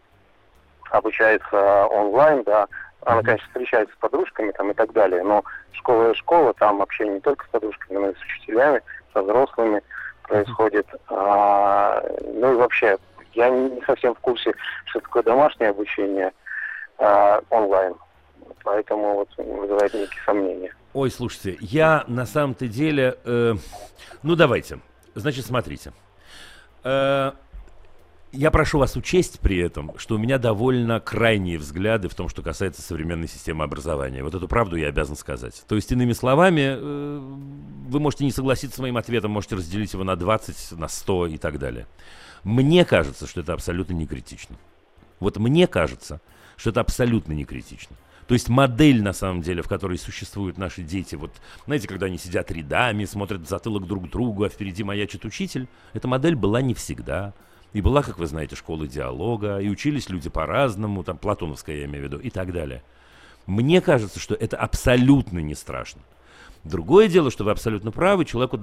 обучается онлайн, да, она, конечно, встречается с подружками там и так далее, но школа и школа, там общение не только с подружками, но и с учителями, со взрослыми происходит. А, ну и вообще, я не совсем в курсе, что такое домашнее обучение а, онлайн, поэтому вот вызывает некие сомнения. Ой, слушайте, я на самом-то деле... э, ну, давайте. Значит, смотрите. Э, я прошу вас учесть при этом, что у меня довольно крайние взгляды в том, что касается современной системы образования. Вот эту правду я обязан сказать. То есть, иными словами, э, вы можете не согласиться с моим ответом, можете разделить его на 20, на 100 и так далее. Мне кажется, что это абсолютно не критично. Вот мне кажется, что это абсолютно не критично. То есть модель, на самом деле, в которой существуют наши дети, вот, знаете, когда они сидят рядами, смотрят в затылок друг другу, а впереди маячит учитель, эта модель была не всегда. И была, как вы знаете, школа диалога, и учились люди по-разному, там, платоновская я имею в виду, и так далее. Мне кажется, что это абсолютно не страшно. Другое дело, что вы абсолютно правы, человеку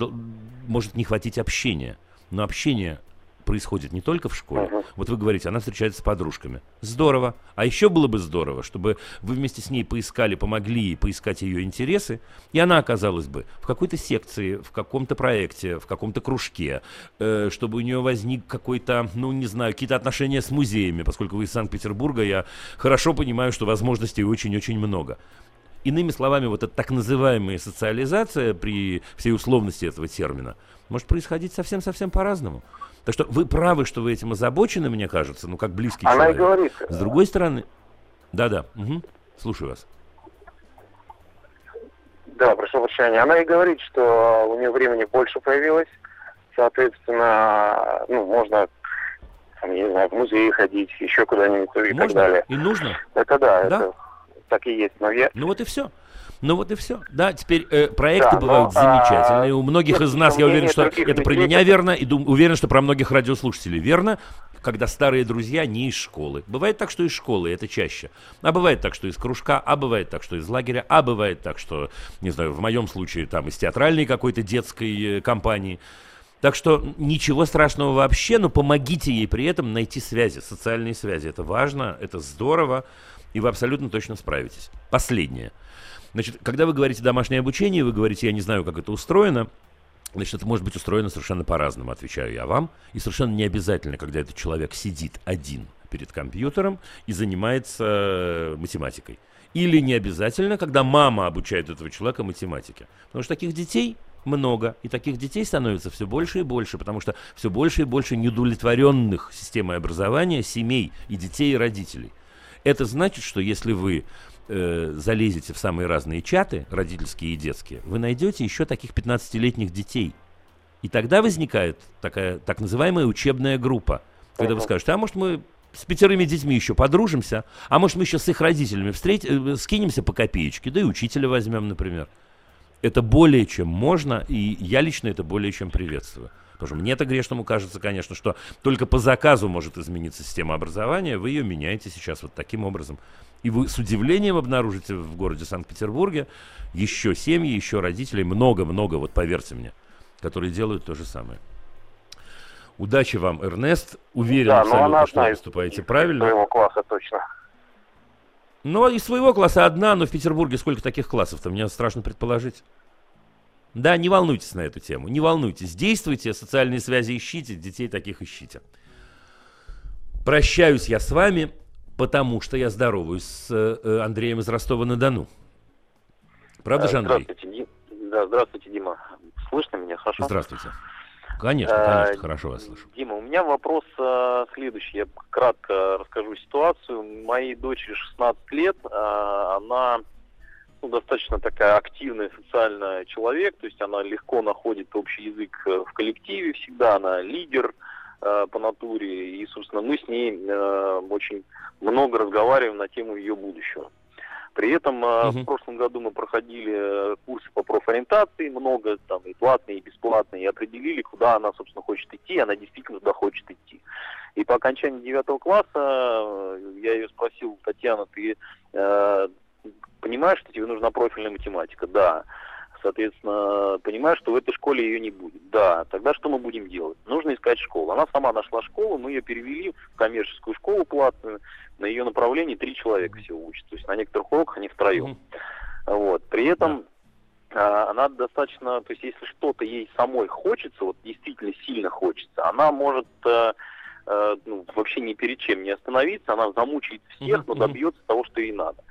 может не хватить общения. Но общение происходит не только в школе. Вот вы говорите, она встречается с подружками. Здорово. А еще было бы здорово, чтобы вы вместе с ней поискали, помогли ей поискать ее интересы, и она оказалась бы в какой-то секции, в каком-то проекте, в каком-то кружке, э, чтобы у нее возник какой-то, ну, не знаю, какие-то отношения с музеями, поскольку вы из Санкт-Петербурга, я хорошо понимаю, что возможностей очень-очень много. Иными словами, вот эта так называемая социализация при всей условности этого термина может происходить совсем-совсем по-разному. Так что вы правы, что вы этим озабочены, мне кажется, ну, как близкий Она и человек. говорит, С другой стороны... Да-да, мгм, слушаю вас. Да, прошу прощения. Она и говорит, что у нее времени больше появилось, соответственно, ну, можно, там, не знаю, в музей ходить, еще куда-нибудь и так Можно далее. и нужно. Это да, Да. это так и есть. Но я, Ну вот и все. Ну вот и все. Да, теперь э, проекты Да, но, бывают а, замечательные. У многих из нас, я уверен, что это про меня верно, и дум- уверен, что про многих радиослушателей верно, когда старые друзья не из школы. Бывает так, что из школы, это чаще. А бывает так, что из кружка, а бывает так, что из лагеря, а бывает так, что, не знаю, в моем случае там из театральной какой-то детской э, компании. Так что ничего страшного вообще, но помогите ей при этом найти связи, социальные связи. Это важно, это здорово, и вы абсолютно точно справитесь. Последнее. Значит, когда вы говорите домашнее обучение, вы говорите, я не знаю, как это устроено, Значит, это может быть устроено совершенно по-разному, отвечаю я вам. И совершенно не обязательно, когда этот человек сидит один перед компьютером и занимается э, математикой. Или не обязательно, когда мама обучает этого человека математике. Потому что таких детей много, и таких детей становится все больше и больше, потому что все больше и больше неудовлетворенных системой образования семей и детей, и родителей. Это значит, что если вы э, залезете в самые разные чаты, родительские и детские, вы найдете еще таких 15-летних детей. И тогда возникает такая так называемая учебная группа. Когда вы скажете, а может мы с пятерыми детьми еще подружимся, а может мы еще с их родителями встреть, э, скинемся по копеечке, да и учителя возьмем, например. Это более чем можно, и я лично это более чем приветствую. Потому что мне-то грешному кажется, конечно, что только по заказу может измениться система образования. Вы ее меняете сейчас вот таким образом. И вы с удивлением обнаружите в городе Санкт-Петербурге еще семьи, еще родителей, много-много, вот поверьте мне, которые делают то же самое. Удачи вам, Эрнест. Уверен да, но абсолютно, что вы из поступаете из правильно. своего класса точно. Но из своего класса одна, но в Петербурге сколько таких классов-то, мне страшно предположить. Да, не волнуйтесь на эту тему, не волнуйтесь. Действуйте, социальные связи ищите, детей таких ищите. Прощаюсь я с вами, потому что я здороваюсь с э, Андреем из Ростова-на-Дону. Правда же, Андрей? Здравствуйте, Дим. Да, здравствуйте, Дима. Слышно меня хорошо? Здравствуйте. Конечно, Э, конечно, хорошо вас слышу. Дима, у меня вопрос э, следующий. Я кратко расскажу ситуацию. Моей дочери 16 лет. э, она ну, достаточно такая активная социальный человек. То есть она легко находит общий язык э, в коллективе всегда. Она лидер. э, по натуре, и, собственно, мы с ней э, очень много разговариваем на тему ее будущего. При этом э, Мгм. в прошлом году мы проходили э, курсы по профориентации, много там и платные, и бесплатные, и определили, куда она, собственно, хочет идти, она действительно туда хочет идти. И по окончании девятого класса э, я ее спросил, Татьяна, ты э, понимаешь, что тебе нужна профильная математика? Да. Соответственно, понимаешь, что в этой школе ее не будет. Да. Тогда что мы будем делать? Нужно искать школу. Она сама нашла школу, мы ее перевели в коммерческую школу платную. На ее направлении три человека всего учатся. То есть на некоторых уроках они втроем. Вот. При этом а, она достаточно, то есть если что-то ей самой хочется, вот действительно сильно хочется, она может э, э, ну, вообще ни перед чем не остановиться, она замучает всех, но добьется того, что ей надо.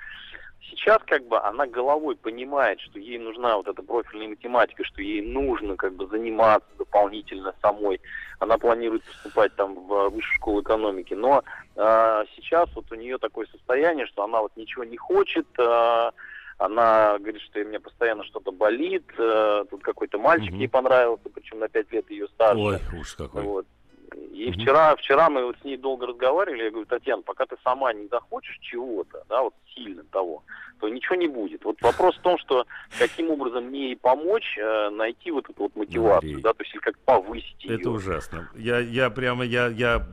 Сейчас как бы она головой понимает, что ей нужна вот эта профильная математика, что ей нужно как бы заниматься дополнительно самой. Она планирует поступать там в высшую школу экономики, но э, сейчас вот у нее такое состояние, что она вот ничего не хочет, э, она говорит, что у меня постоянно что-то болит, э, тут какой-то мальчик ей понравился, причем на пять лет ее старше. Ой, ужас какой. Вот. И вчера, вчера мы вот с ней долго разговаривали, я говорю, Татьяна, пока ты сама не захочешь чего-то, да, вот сильно того, то ничего не будет. Вот вопрос в том, что каким образом мне ей помочь э, найти вот эту вот мотивацию, да, то есть как повысить ее. Это ужасно. Я, я прямо, я, я,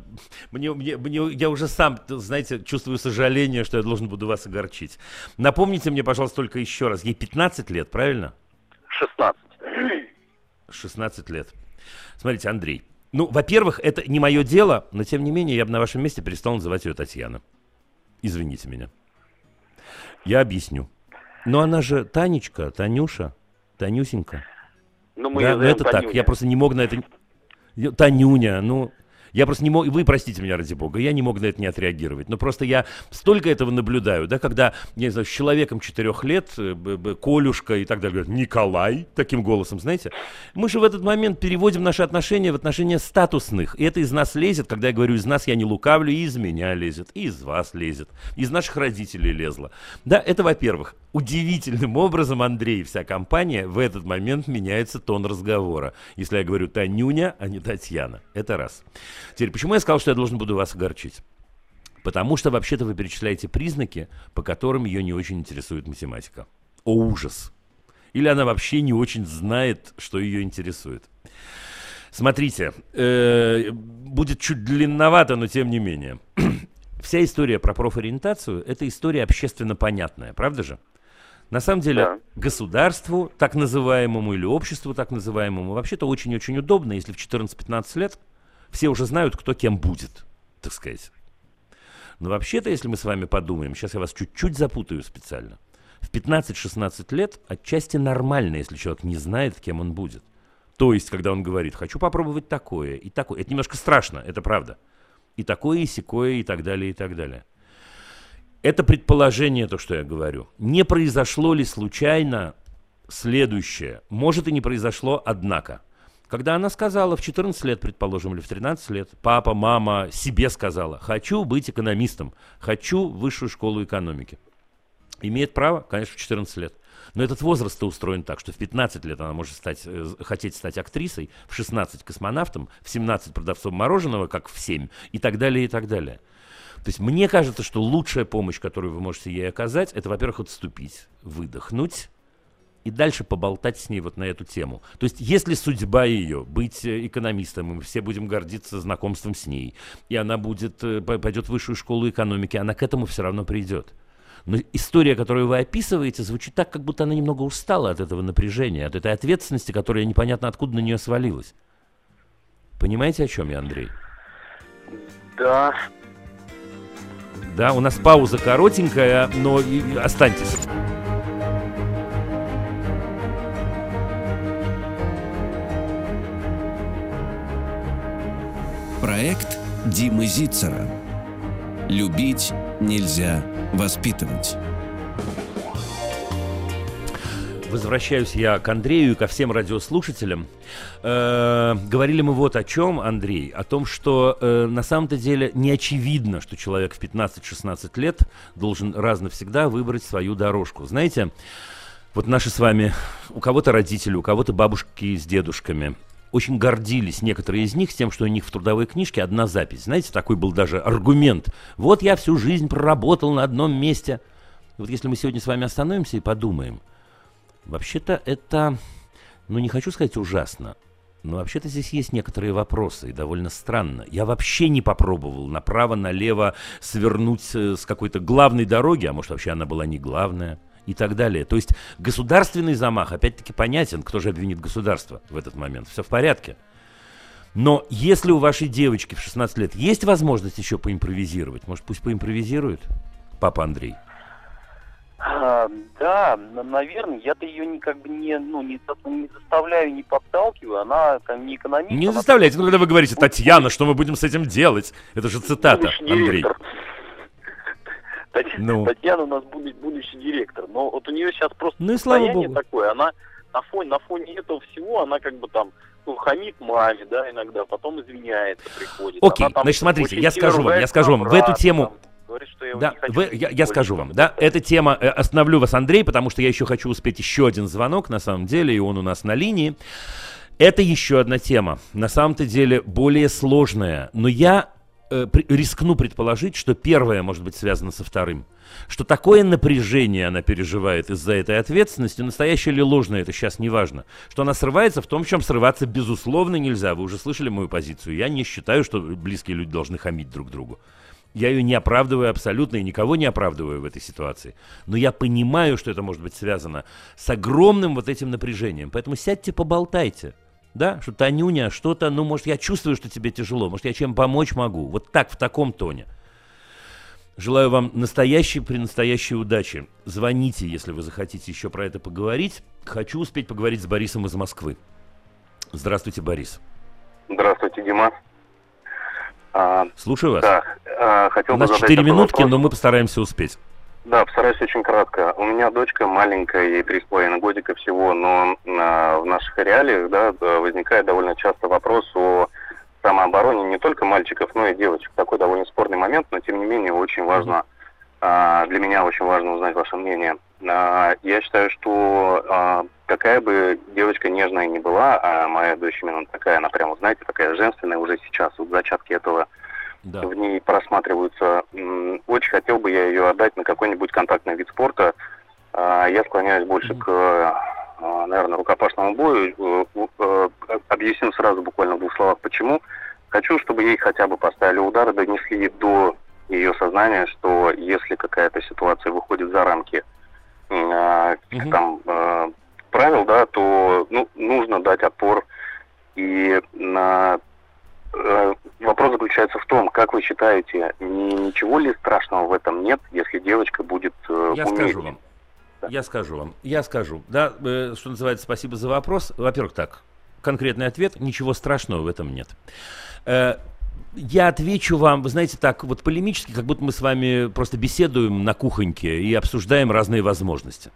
мне, мне, мне, я уже сам, знаете, чувствую сожаление, что я должен буду вас огорчить. Напомните мне, пожалуйста, только еще раз. Ей 15 лет, правильно? 16. 16 лет. Смотрите, Андрей. Ну, во-первых, это не мое дело, но тем не менее я бы на вашем месте перестал называть ее Татьяна. Извините меня. Я объясню. Но она же Танечка, Танюша, Танюсенька. Ну, мы Да, ну это так, Танюня. я просто не мог на это... Танюня, ну... Я просто не мог, вы простите меня ради бога, я не мог на это не отреагировать. Но просто я столько этого наблюдаю, да, когда, я не знаю, с человеком четырех лет, э, Колюшка и так далее, говорят, Николай, таким голосом, знаете, мы же в этот момент переводим наши отношения в отношения статусных. И это из нас лезет, когда я говорю из нас, я не лукавлю, и из меня лезет, и из вас лезет, из наших родителей лезло. Да, это во-первых. Удивительным образом, Андрей вся компания, в этот момент меняется тон разговора. Если я говорю Танюня, а не Татьяна. Это раз. Теперь, почему я сказал, что я должен буду вас огорчить? Потому что вообще-то вы перечисляете признаки, по которым ее не очень интересует математика. О, ужас! Или она вообще не очень знает, что ее интересует. Смотрите, э, будет чуть длинновато, но тем не менее. <clears throat> Вся история про профориентацию – это история общественно понятная, правда же? На самом деле, государству, так называемому, или обществу, так называемому, вообще-то очень-очень удобно, если в 14-15 лет все уже знают, кто кем будет, так сказать. Но вообще-то, если мы с вами подумаем, сейчас я вас чуть-чуть запутаю специально, в 15-16 лет отчасти нормально, если человек не знает, кем он будет. То есть, когда он говорит, хочу попробовать такое и такое. Это немножко страшно, это правда. И такое, и секое, и так далее, и так далее. Это предположение, то, что я говорю. Не произошло ли случайно следующее? Может и не произошло, однако. Когда она сказала в 14 лет, предположим, или в 13 лет, папа, мама себе сказала, хочу быть экономистом, хочу высшую школу экономики. Имеет право, конечно, в 14 лет. Но этот возраст устроен так, что в 15 лет она может стать, э, хотеть стать актрисой, в 16 космонавтом, в 17 продавцом мороженого, как в 7, и так далее, и так далее. То есть мне кажется, что лучшая помощь, которую вы можете ей оказать, это, во-первых, отступить, выдохнуть и дальше поболтать с ней вот на эту тему. То есть если судьба ее быть э, экономистом, и мы все будем гордиться знакомством с ней, и она будет, э, пойдет в высшую школу экономики, она к этому все равно придет. Но история, которую вы описываете, звучит так, как будто она немного устала от этого напряжения, от этой ответственности, которая непонятно откуда на нее свалилась. Понимаете, о чем я, Андрей? Да. Да, у нас пауза коротенькая, но и- останьтесь. Проект Димы Зицера. Любить нельзя воспитывать. Возвращаюсь я к Андрею и ко всем радиослушателям. Э, говорили мы вот о чем, Андрей, о том, что э, на самом-то деле не очевидно, что человек в 15-16 лет должен раз навсегда выбрать свою дорожку. Знаете, вот наши с вами, у кого-то родители, у кого-то бабушки с дедушками, очень гордились некоторые из них тем, что у них в трудовой книжке одна запись. Знаете, такой был даже аргумент. Вот я всю жизнь проработал на одном месте. Вот если мы сегодня с вами остановимся и подумаем, вообще-то это, ну не хочу сказать ужасно, но вообще-то здесь есть некоторые вопросы, и довольно странно. Я вообще не попробовал направо-налево свернуть э, с какой-то главной дороги, а может вообще она была не главная, и так далее. То есть государственный замах, опять-таки понятен, кто же обвинит государство в этот момент. Все в порядке. Но если у вашей девочки в 16 лет есть возможность еще поимпровизировать, может пусть поимпровизирует, папа Андрей? А, да, наверное, я-то ее не как бы не, ну, не, не заставляю, не подталкиваю, она там не экономист. Не заставляйте, ну когда вы говорите, Татьяна, что мы будем с этим делать? Это же цитата, Андрей. Татьяна, ну. Татьяна у нас будущий, будущий директор, но вот у нее сейчас просто ну, и слава богу. такое, она на фоне, на фоне этого всего, она как бы там ну, хамит маме, да, иногда, потом извиняется, приходит. Окей, там, значит, смотрите, я скажу вам, я скажу вам, в эту тему... Говорит, что я да, вы, я, я скажу вам, да, эта тема, э, остановлю вас, Андрей, потому что я еще хочу успеть еще один звонок, на самом деле, и он у нас на линии. Это еще одна тема, на самом-то деле более сложная, но я э, рискну предположить, что первое может быть связано со вторым. Что такое напряжение она переживает из-за этой ответственности, настоящее или ложное, это сейчас не важно. Что она срывается в том, в чем срываться безусловно нельзя. Вы уже слышали мою позицию. Я не считаю, что близкие люди должны хамить друг другу. Я ее не оправдываю абсолютно и никого не оправдываю в этой ситуации. Но я понимаю, что это может быть связано с огромным вот этим напряжением. Поэтому сядьте, поболтайте. Да, что Танюня, что-то, ну, может, я чувствую, что тебе тяжело, может, я чем помочь могу. Вот так, в таком тоне. Желаю вам настоящей, при настоящей удачи. Звоните, если вы захотите еще про это поговорить. Хочу успеть поговорить с Борисом из Москвы. Здравствуйте, Борис. Здравствуйте, Дима. А, Слушаю вас. Да, а, хотел У нас 4 минутки, вопрос. но мы постараемся успеть. Да, постараюсь очень кратко. У меня дочка маленькая, ей три с половиной годика всего, но а, в наших реалиях да, возникает довольно часто вопрос о самообороне не только мальчиков, но и девочек. Такой довольно спорный момент, но тем не менее очень важно, а, для меня очень важно узнать ваше мнение. А, я считаю, что а, какая бы девочка нежная ни была, а моя дочь именно такая, она прямо, знаете, такая женственная уже сейчас, вот зачатки этого да. в ней просматриваются. Очень хотел бы я ее отдать на какой-нибудь контактный вид спорта. А, я склоняюсь больше к, а, наверное, рукопашному бою. Э, э, объясню сразу буквально в двух словах, почему. Хочу, чтобы ей хотя бы поставили удары, донесли до ее сознания, что если какая-то ситуация выходит за рамки э, там э, правил, да, то ну, нужно дать отпор. И на Э, вопрос заключается в том, как вы считаете, ничего ли страшного в этом нет, если девочка будет э, Я уметь? скажу вам. Да. Я скажу вам. Я скажу. Да, э, что называется, спасибо за вопрос. Во-первых, так, конкретный ответ, ничего страшного в этом нет. Э, я отвечу вам, вы знаете, так вот полемически, как будто мы с вами просто беседуем на кухоньке и обсуждаем разные возможности.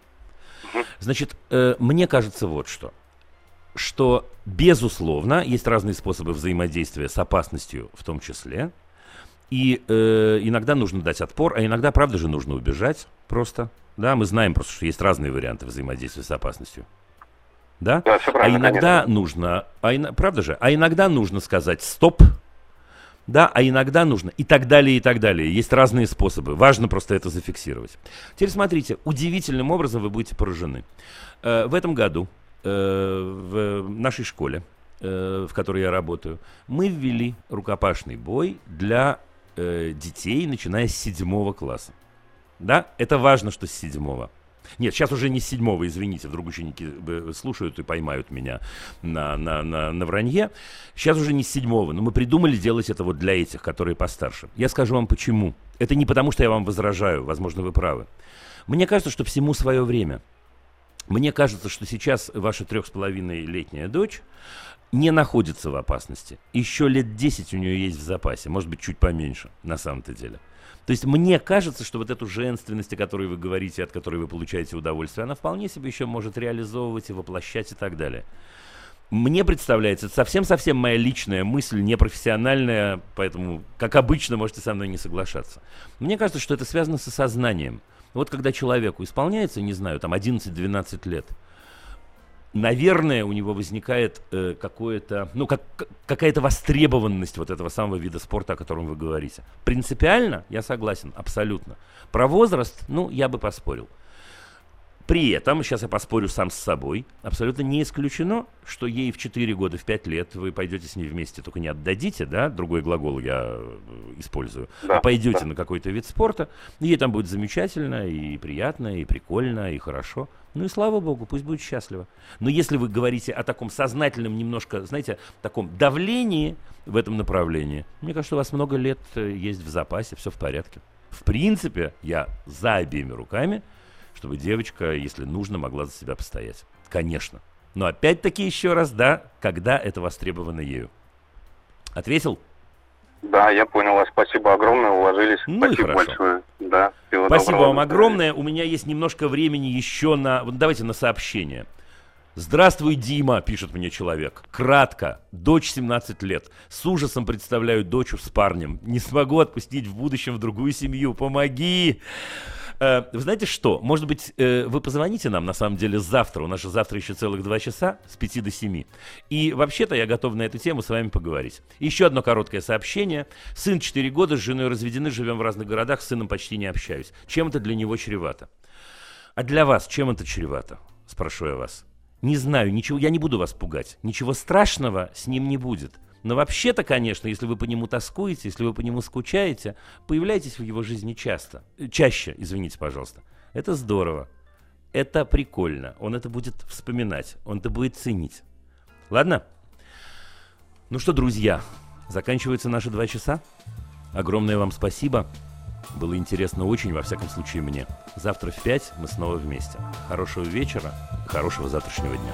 Значит, э, мне кажется вот что – что, безусловно, есть разные способы взаимодействия с опасностью в том числе. И э, иногда нужно дать отпор, а иногда, правда же, нужно убежать просто. Да, мы знаем просто, что есть разные варианты взаимодействия с опасностью. Да? да а иногда конечно. нужно, а, правда же, а иногда нужно сказать стоп, да, а иногда нужно и так далее, и так далее. Есть разные способы. Важно просто это зафиксировать. Теперь смотрите, удивительным образом вы будете поражены. Э, в этом году в нашей школе, э, в которой я работаю, мы ввели рукопашный бой для э, детей, начиная с седьмого класса. Да, это важно, что с седьмого. Нет, сейчас уже не с седьмого, извините, вдруг ученики слушают и поймают меня на, на, на, на вранье. Сейчас уже не с седьмого, но мы придумали делать это вот для этих, которые постарше. Я скажу вам почему. Это не потому, что я вам возражаю, возможно, вы правы. Мне кажется, что всему свое время – мне кажется, что сейчас ваша трех с половиной летняя дочь не находится в опасности. Еще лет 10 у нее есть в запасе, может быть, чуть поменьше, на самом-то деле. То есть мне кажется, что вот эту женственность, о которой вы говорите, от которой вы получаете удовольствие, она вполне себе еще может реализовывать и воплощать и так далее. Мне представляется, это совсем-совсем моя личная мысль, непрофессиональная, поэтому, как обычно, можете со мной не соглашаться. Мне кажется, что это связано с осознанием – вот когда человеку исполняется, не знаю, там 11-12 лет, наверное, у него возникает э, какое-то, ну, как, какая-то востребованность вот этого самого вида спорта, о котором вы говорите. Принципиально я согласен, абсолютно. Про возраст, ну, я бы поспорил. При этом, сейчас я поспорю сам с собой, абсолютно не исключено, что ей в 4 года, в 5 лет вы пойдете с ней вместе, только не отдадите, да, другой глагол я э, использую, да, а пойдете да. на какой-то вид спорта, и ей там будет замечательно, и приятно, и прикольно, и хорошо. Ну и слава богу, пусть будет счастлива. Но если вы говорите о таком сознательном немножко, знаете, таком давлении в этом направлении, мне кажется, у вас много лет э, есть в запасе, все в порядке. В принципе, я за обеими руками – чтобы девочка, если нужно, могла за себя постоять. Конечно. Но опять-таки еще раз, да, когда это востребовано ею. Ответил? Да, я понял вас. Спасибо огромное, уложились. Ну Спасибо и хорошо. большое. Да, Спасибо вам огромное. У меня есть немножко времени еще на... Вот давайте на сообщение. Здравствуй, Дима, пишет мне человек. Кратко. Дочь 17 лет. С ужасом представляю дочь с парнем. Не смогу отпустить в будущем в другую семью. Помоги! Э, вы знаете что? Может быть, э, вы позвоните нам, на самом деле, завтра. У нас же завтра еще целых два часа, с 5 до 7. И вообще-то я готов на эту тему с вами поговорить. Еще одно короткое сообщение. Сын 4 года, с женой разведены, живем в разных городах, с сыном почти не общаюсь. Чем это для него чревато? А для вас чем это чревато? Спрошу я вас. Не знаю, ничего, я не буду вас пугать. Ничего страшного с ним не будет. Но вообще-то, конечно, если вы по нему тоскуете, если вы по нему скучаете, появляйтесь в его жизни часто. Чаще, извините, пожалуйста. Это здорово. Это прикольно. Он это будет вспоминать. Он это будет ценить. Ладно? Ну что, друзья, заканчиваются наши два часа. Огромное вам спасибо. Было интересно очень, во всяком случае, мне. Завтра в пять мы снова вместе. Хорошего вечера, хорошего завтрашнего дня.